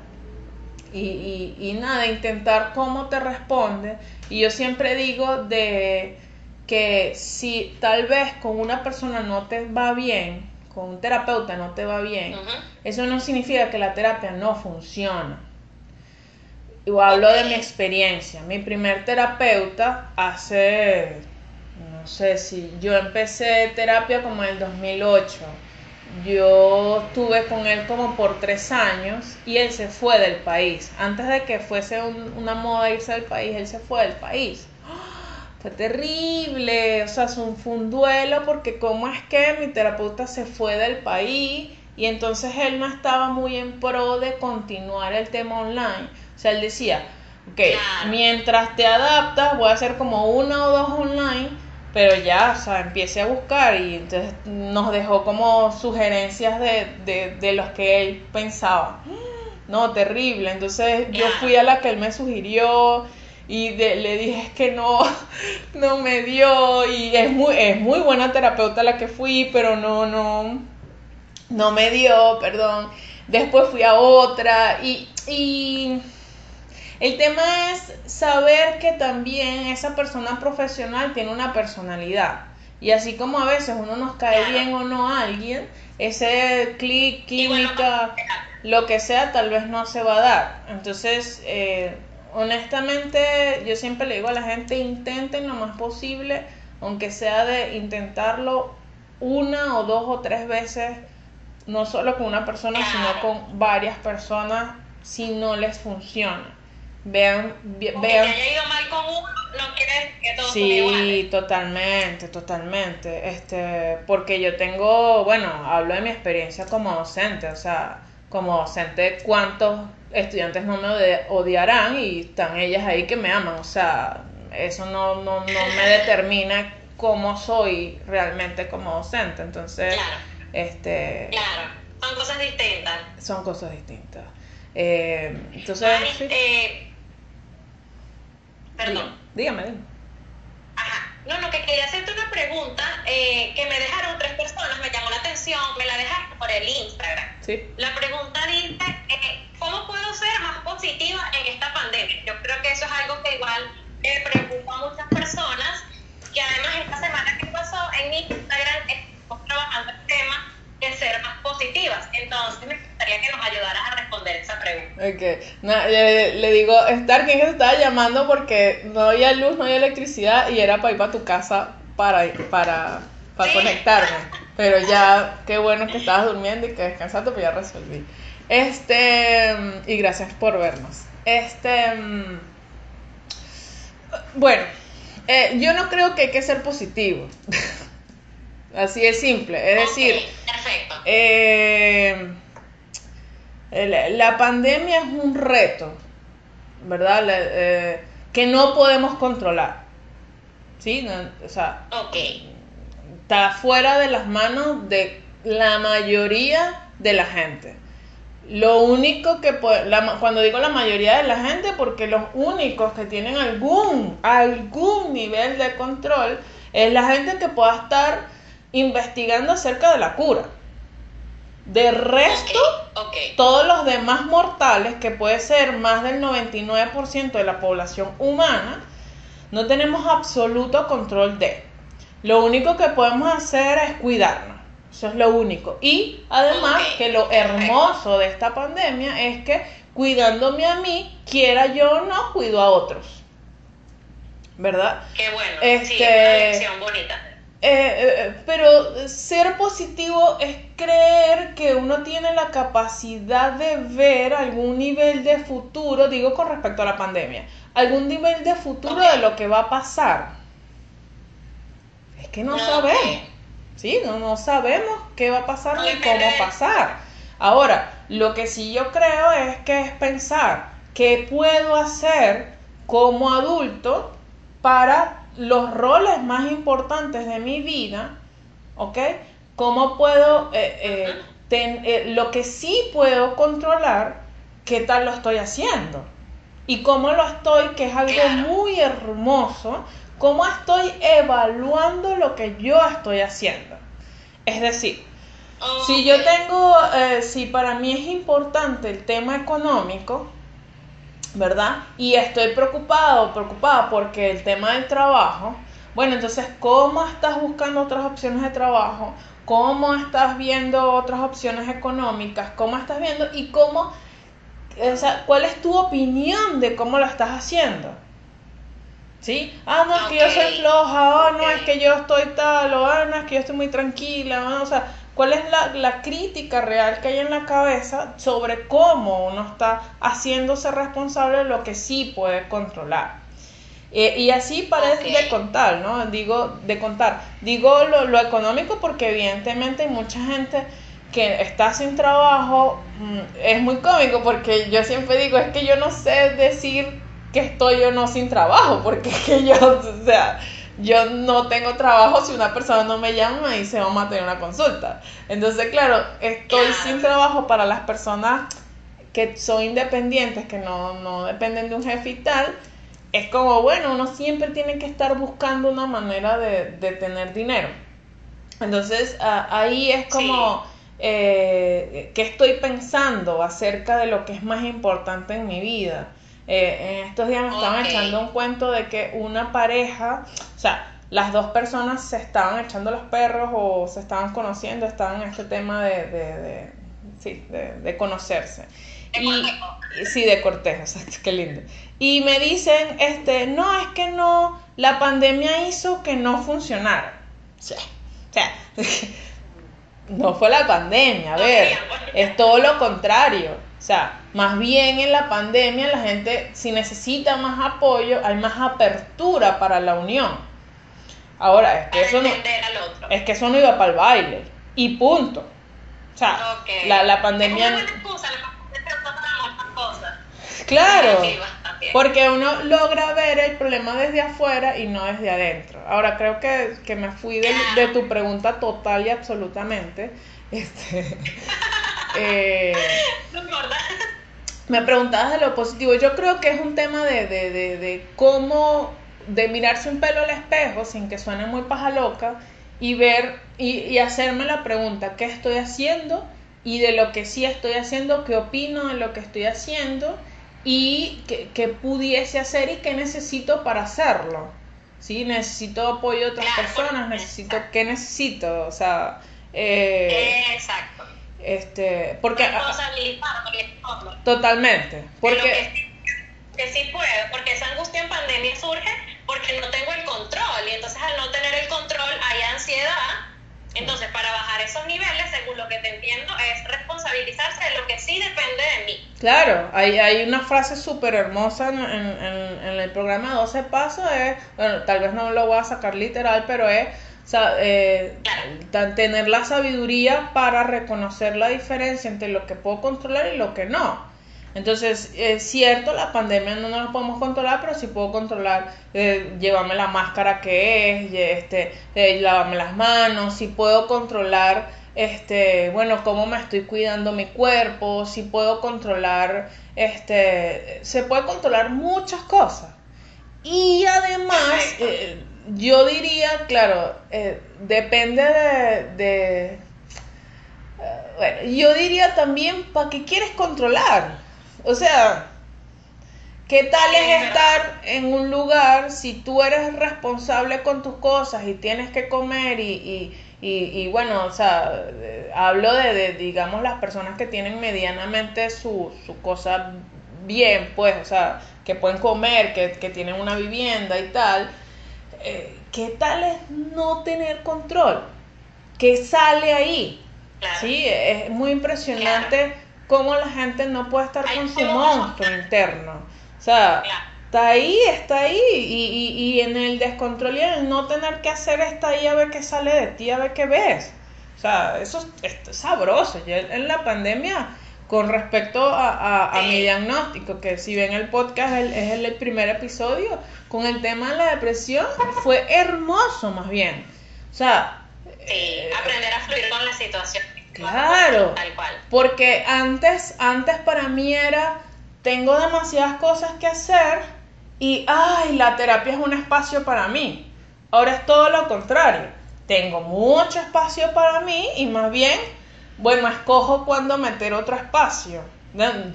y, y, nada, intentar cómo te responde. Y yo siempre digo de que si tal vez con una persona no te va bien, con un terapeuta no te va bien, eso no significa que la terapia no funciona. Yo hablo de mi experiencia. Mi primer terapeuta hace, no sé si yo empecé terapia como en el 2008 yo estuve con él como por tres años y él se fue del país. Antes de que fuese una moda irse del país, él se fue del país. Fue terrible, o sea, fue un duelo porque cómo es que mi terapeuta se fue del país y entonces él no estaba muy en pro de continuar el tema online. O sea, él decía, ok, mientras te adaptas voy a hacer como una o dos online pero ya, o sea, empiece a buscar y entonces nos dejó como sugerencias de, de, los que él pensaba. No, terrible. Entonces yo fui a la que él me sugirió y le dije que no, no me dio y es muy, es muy buena terapeuta la que fui, pero no, no, no me dio, perdón. Después fui a otra y, y el tema es saber que también esa persona profesional tiene una personalidad. Y así como a veces uno nos cae bien o no a alguien, ese clic, química, lo que sea, tal vez no se va a dar. Entonces, eh, honestamente, yo siempre le digo a la gente, intenten lo más posible, aunque sea de intentarlo una o dos o tres veces, no solo con una persona, sino con varias personas, si no les funciona vean, vean. Que haya ido mal con uno, no quiere que todo Sí, totalmente, totalmente. Este, porque yo tengo, bueno, hablo de mi experiencia como docente, o sea, como docente, cuántos estudiantes no me odiarán y están ellas ahí que me aman, o sea, eso no, no, no me determina cómo soy realmente como docente, entonces, claro. este... Claro, son cosas distintas. Son cosas distintas. Eh, entonces... Eh, Perdón. Dígame, dígame. Ajá. No, no, que quería hacerte una pregunta eh, que me dejaron tres personas, me llamó la atención, me la dejaron por el Instagram. Sí. La pregunta dice, eh, ¿cómo puedo ser más positiva en esta pandemia? Yo creo que eso es algo que igual eh, preocupa a muchas personas, que además esta semana que pasó en mi Instagram estamos trabajando el tema de ser más positivas. Entonces me gustaría que nos ayudaras a responder esa pregunta. Okay. le, digo, Star, ¿quién se estaba llamando? Porque no había luz, no había electricidad y era para ir para tu casa para, para, para conectarme. Pero ya, qué bueno que estabas durmiendo y que descansaste, pues ya resolví. Este, y gracias por vernos. Este, bueno, eh, yo no creo que hay que ser positivo. Así es simple. Es decir, eh, la pandemia es un reto, ¿verdad? Eh, que no podemos controlar. ¿Sí? o sea, está fuera de las manos de la mayoría de la gente. Lo único que cuando digo la mayoría de la gente, porque los únicos que tienen algún, algún nivel de control es la gente que pueda estar investigando acerca de la cura. De resto, todos los demás mortales, que puede ser más del 99% de la población humana, no tenemos absoluto control de. Lo único que podemos hacer es cuidarnos. Eso es lo único. Y además que lo hermoso de esta pandemia es que cuidándome a mí, quiera yo o no, cuido a otros. ¿Verdad? Qué bueno. Este, sí, es una bonita. Eh, eh, pero ser positivo es creer que uno tiene la capacidad de ver algún nivel de futuro, digo con respecto a la pandemia, algún nivel de futuro de lo que va a pasar. Es que no sabemos. ¿sí? No, no sabemos qué va a pasar ni cómo pasar. Ahora, lo que sí yo creo es que es pensar qué puedo hacer como adulto para los roles más importantes de mi vida, ¿ok? ¿Cómo puedo, eh, eh, eh, lo que sí puedo controlar, qué tal lo estoy haciendo? Y cómo lo estoy, que es algo muy hermoso, cómo estoy evaluando lo que yo estoy haciendo. Es decir, si yo tengo, si para mí es importante el tema económico, ¿verdad? Y estoy preocupado, preocupada porque el tema del trabajo, bueno, entonces, ¿cómo estás buscando otras opciones de trabajo? ¿Cómo estás viendo otras opciones económicas? ¿Cómo estás viendo? Y cómo, o sea, ¿cuál es tu opinión de cómo lo estás haciendo? ¿Sí? Ah, no, es que yo soy floja, oh, no, es que yo estoy tal, o ah, no, es que yo estoy muy tranquila, o sea, ¿cuál es la, la, crítica real que hay en la cabeza sobre cómo uno está haciéndose responsable de lo que sí puede controlar? Eh, y así parece de contar, ¿no? Digo, de contar. Digo lo, lo económico porque evidentemente hay mucha gente que está sin trabajo, mm, es muy cómico porque yo siempre digo, es que yo no sé decir que estoy yo no sin trabajo, porque es que yo, o sea, yo no tengo trabajo si una persona no me llama y me dice vamos a tener una consulta. Entonces, claro, estoy sin trabajo para las personas que son independientes, que no, no dependen de un jefe y tal. Es como, bueno, uno siempre tiene que estar buscando una manera de, de tener dinero. Entonces, ahí es como, eh, ¿qué estoy pensando acerca de lo que es más importante en mi vida? Eh, en estos días me estaban echando un cuento de que una pareja, o sea, las dos personas se estaban echando los perros o se estaban conociendo, estaban en este tema de, de, sí, de, conocerse. y, sí, de cortejo, exacto, qué lindo. Y me dicen, este, no, es que no, la pandemia hizo que no funcionara. O sea, o sea no fue la pandemia, a ver, es todo lo contrario. O sea, más bien en la pandemia la gente, si necesita más apoyo, hay más apertura para la unión. Ahora, es que, eso no, es que eso no iba para el baile. Y punto. O sea, la, la pandemia... Claro, porque uno logra ver el problema desde afuera y no desde adentro. Ahora creo que, que me fui de, de, tu pregunta total y absolutamente. Este, eh, me preguntabas de lo positivo. Yo creo que es un tema de, de, de, de, cómo, de mirarse un pelo al espejo sin que suene muy paja loca y ver y, y, hacerme la pregunta, ¿qué estoy haciendo? Y de lo que sí estoy haciendo, ¿qué opino de lo que estoy haciendo? Y qué, pudiese hacer y qué necesito para hacerlo. ¿Sí? Necesito apoyo de otras personas, necesito, ¿qué necesito? O sea... Eh, exacto este, porque, totalmente. Porque, que, sí puedo, porque esa angustia en pandemia surge porque no tengo el control y entonces al no tener el control hay ansiedad. Entonces, para bajar esos niveles, según lo que te entiendo, es responsabilizarse de lo que sí depende de mí. Claro, hay, hay una frase súper hermosa en, en, en, el programa 12 Pasos, es, bueno, tal vez no lo voy a sacar literal, pero es eh, tener la sabiduría para reconocer la diferencia entre lo que puedo controlar y lo que no. Entonces, es cierto, la pandemia no nos la podemos controlar, pero sí puedo controlar, eh, llevarme la máscara que es, este, eh, lavarme las manos, si puedo controlar, este, bueno, cómo me estoy cuidando mi cuerpo, si puedo controlar, este, se puede controlar muchas cosas. Y además, eh, yo diría, claro, eh, depende de, de eh, bueno, yo diría también, ¿para qué quieres controlar? O sea, ¿qué tal es estar en un lugar si tú eres responsable con tus cosas y tienes que comer y, y, bueno, o sea, hablo de, digamos, las personas que tienen medianamente su, su cosa bien, pues, o sea, que pueden comer, que, que tienen una vivienda y tal. Eh, ¿Qué tal es no tener control? ¿Qué sale ahí? Sí, es muy impresionante cómo la gente no puede estar con su monstruo interno. O sea, está ahí, está ahí, y, y, en el descontrol y en el no tener que hacer está ahí a ver qué sale de ti, a ver qué ves. O sea, eso es, sabroso. en la pandemia, con respecto a, a, mi diagnóstico, que si ven el podcast es el primer episodio, con el tema de la depresión, fue hermoso más bien. O sea, Sí, aprender a fluir con la situación. Claro. Tal cual. Porque antes, antes para mí era, tengo demasiadas cosas que hacer y, ay, la terapia es un espacio para mí. Ahora es todo lo contrario. Tengo mucho espacio para mí y más bien, bueno, escojo cuándo meter otro espacio.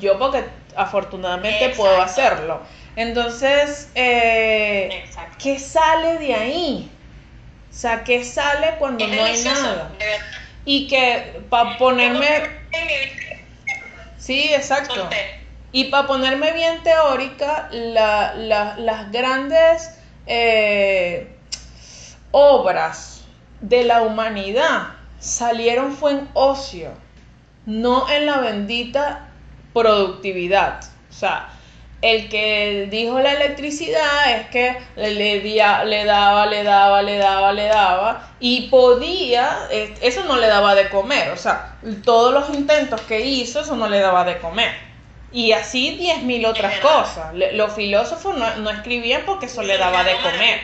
Yo porque afortunadamente puedo hacerlo. Entonces, eh, ¿qué sale de ahí? O sea, ¿qué sale cuando no hay nada? Y que para ponerme... Sí, exacto. Y para ponerme bien teórica, las grandes eh, obras de la humanidad salieron fue en ocio, no en la bendita productividad. O sea, el que dijo la electricidad es que le, le, le daba, le daba, le daba, le daba y podía, eso no le daba de comer, o sea, todos los intentos que hizo, eso no le daba de comer. Y así diez mil otras cosas. los filósofos no, escribían porque eso le daba de comer.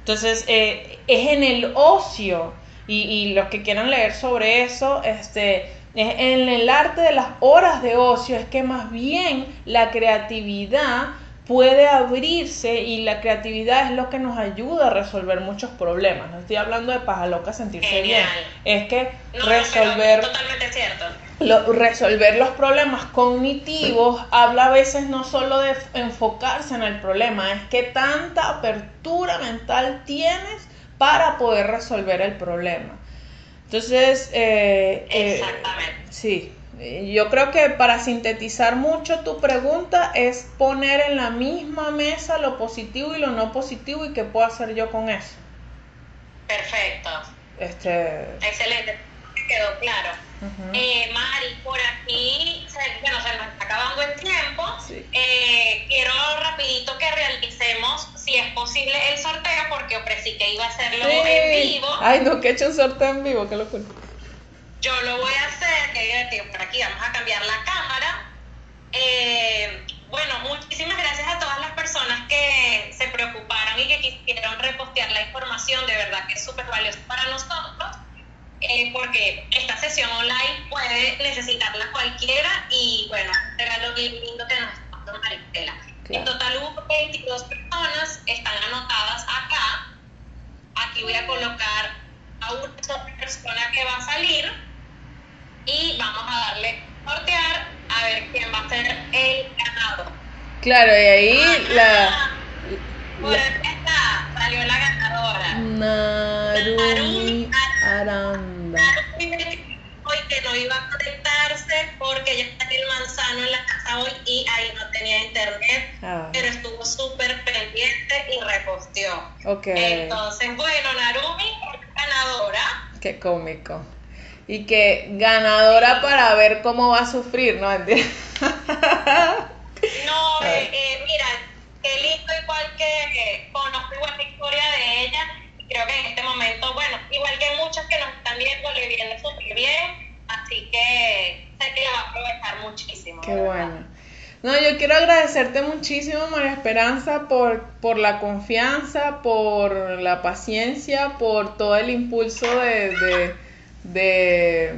Entonces, eh, es en el ocio y, y los que quieran leer sobre eso, este en el arte de las horas de ocio es que más bien la creatividad puede abrirse y la creatividad es lo que nos ayuda a resolver muchos problemas. No estoy hablando de paja loca sentirse bien. Es que resolver totalmente cierto. resolver los problemas cognitivos habla a veces no solo de enfocarse en el problema, es que tanta apertura mental tienes para poder resolver el problema. Entonces, eh, eh, Exactamente. sí, yo creo que para sintetizar mucho tu pregunta es poner en la misma mesa lo positivo y lo no positivo y qué puedo hacer yo con eso. Perfecto. Este... Excelente, quedó claro. eh, Mari, por aquí, bueno, se nos está acabando el tiempo. Eh, quiero rapidito que realicemos, si es posible, el sorteo, porque ofrecí que iba a hacerlo en vivo. Ay, no, que he hecho un sorteo en vivo, qué locura. Yo lo voy a hacer, que divertido, por aquí vamos a cambiar la cámara. Eh, bueno, muchísimas gracias a todas las personas que se preocuparon y que quisieron repostear la información, de verdad que es súper valioso para nosotros. Eh, porque esta sesión online puede necesitarla cualquiera y bueno, regalo bien lindo que nos está dando Maristela. En total hubo 22 personas, están anotadas acá. Aquí voy a colocar a una persona que va a salir y vamos a darle sortear a ver quién va a ser el ganador. Claro, y ahí la, Por está, salió la ganadora. Narumi Aranda. Hoy que no iba a conectarse porque ya está el manzano en la casa hoy y ahí no tenía internet, ah. pero estuvo súper pendiente y reposteó. Ok. Entonces, bueno, Narumi, ganadora. Qué cómico. Y que ganadora para ver cómo va a sufrir, ¿no? no, eh, eh, mira, qué lindo igual que igual la historia de ella creo que en este momento, bueno, igual que le viene súper bien, así que sé que la va a aprovechar muchísimo. Qué bueno. No, yo quiero agradecerte muchísimo, María Esperanza, por, por la confianza, por la paciencia, por todo el impulso de, de,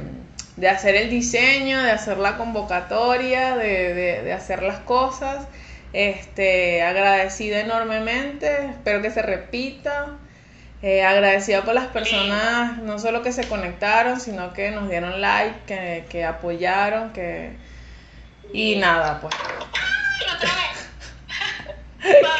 de, hacer el diseño, de hacer la convocatoria, de, de hacer las cosas. Este, agradecida enormemente, espero que se repita. Eh, agradecida por las personas, no solo que se conectaron, sino que nos dieron like, que, que apoyaron, que... Y nada, pues. otra vez.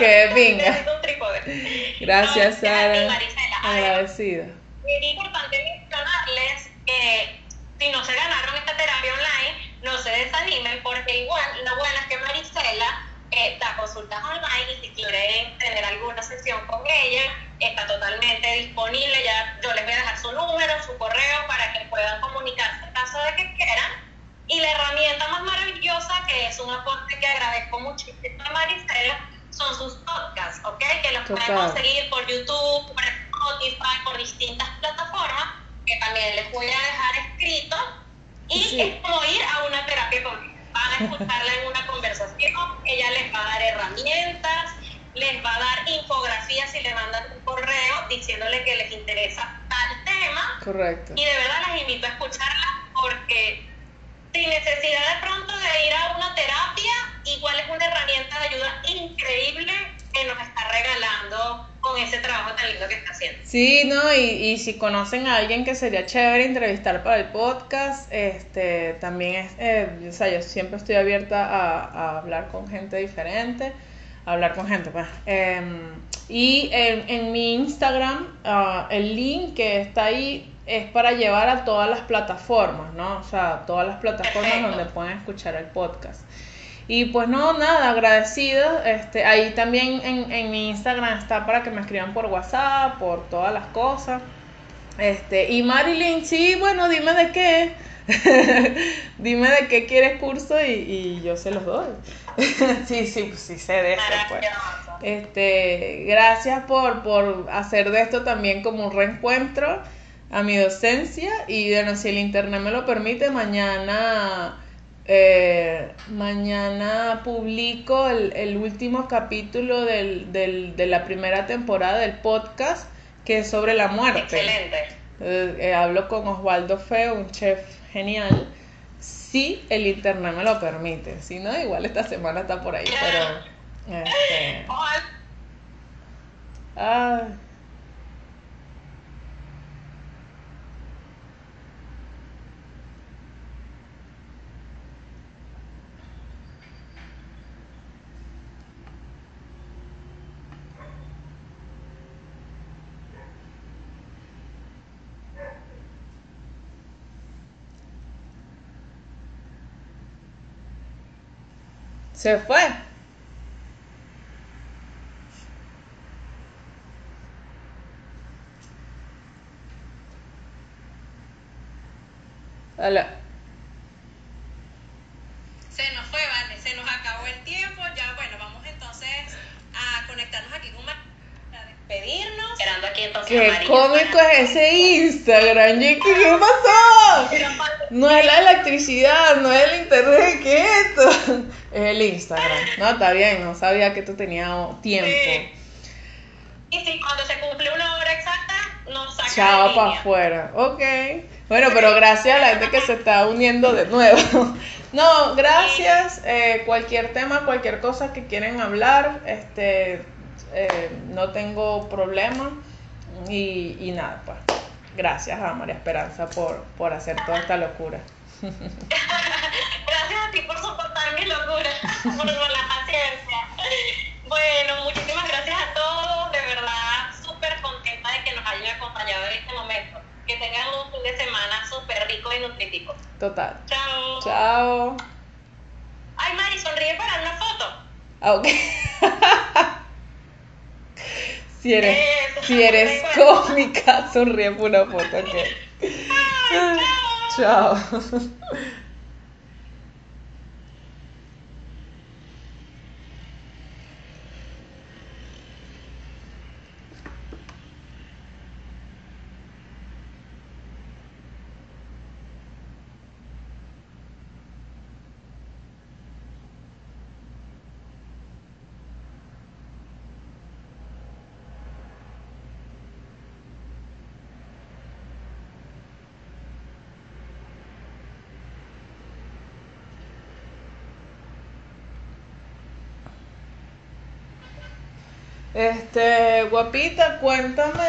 un trípode. Gracias, No, Sara. Agradecida. Es importante mencionarles que si no se ganaron esta terapia online, no se desanimen porque igual lo bueno es que Marisela eh, da consultas online y si quieren tener alguna sesión con ella, está totalmente disponible. Ya yo les voy a dejar su número, su correo para que puedan comunicarse en caso de que quieran. Y la herramienta más maravillosa, que es un aporte que agradezco muchísimo a Marisela, son sus podcasts, ¿ok? Que los pueden Total. conseguir por YouTube, por Spotify, por distintas plataformas, que también les voy a dejar escrito. Y Sí. es como ir a una terapia conmigo. Van a escucharla en una conversación, ella les va a dar herramientas, les va a dar infografías si le mandan un correo diciéndole que les interesa tal tema. Correcto. Y de verdad las invito a escucharla porque sin necesidad de pronto de ir a una terapia, igual es una herramienta de ayuda increíble que nos está regalando con ese trabajo tan lindo que está haciendo. Sí, no, y, y si conocen a alguien que sería chévere entrevistar para el podcast, este, también es, eh, o sea, yo siempre estoy abierta a, a hablar con gente diferente, hablar con gente, pues. Em, y en, en mi Instagram, ah, el link que está ahí es para llevar a todas las plataformas, ¿no? O sea, todas las plataformas Perfecto. donde pueden escuchar el podcast. Y pues no, nada, agradecida. Este, ahí también en, en mi Instagram está para que me escriban por WhatsApp, por todas las cosas. Este, y Marilyn, sí, bueno, dime de qué. dime de qué quieres curso y, y yo se los doy. sí, sí, pues sí sé de eso, pues. Este, gracias por, por hacer de esto también como un reencuentro a mi docencia y bueno, si el internet me lo permite, mañana, eh, mañana publico el, el último capítulo del, del- de la primera temporada del podcast que es sobre la muerte. Excelente. Eh, eh, hablo con Osvaldo Feo, un chef genial. Si el internet me lo permite. Si no, igual esta semana está por ahí. Pero. Este, ah, se fue. Hola. Se nos fue, vale, se nos acabó el tiempo. Ya, bueno, vamos entonces a conectarnos aquí con Mar para despedirnos. Esperando aquí entonces a Qué María. cómico es ese Instagram, Jackie, ¿qué pasó? No es la electricidad, no es el internet, ¿qué es esto? Es el Instagram. No, está bien, no sabía que tú tenías tiempo. Sí. Y sí, cuando se cumple una hora exacta, nos saca Chao para afuera. Ok. Bueno, pero gracias a la gente que se está uniendo de nuevo. No, gracias. Eh, cualquier tema, cualquier cosa que quieren hablar, este, eh, no tengo problema. Y, y nada, pues. Gracias a María Esperanza por, por hacer toda esta locura. Por soportar mi locura, por, por la paciencia. Bueno, muchísimas gracias a todos, de verdad, súper contenta de que nos hayan acompañado en este momento. Que tengan un fin de semana súper rico y nutritivo. Total. Chao. Chao. Ay, Mari, sonríe para una foto. Ah, ok. si eres, Eso, si eres cómica, sonríe por una foto. ok. Ay, chao. Chao. Este, guapita, cuéntame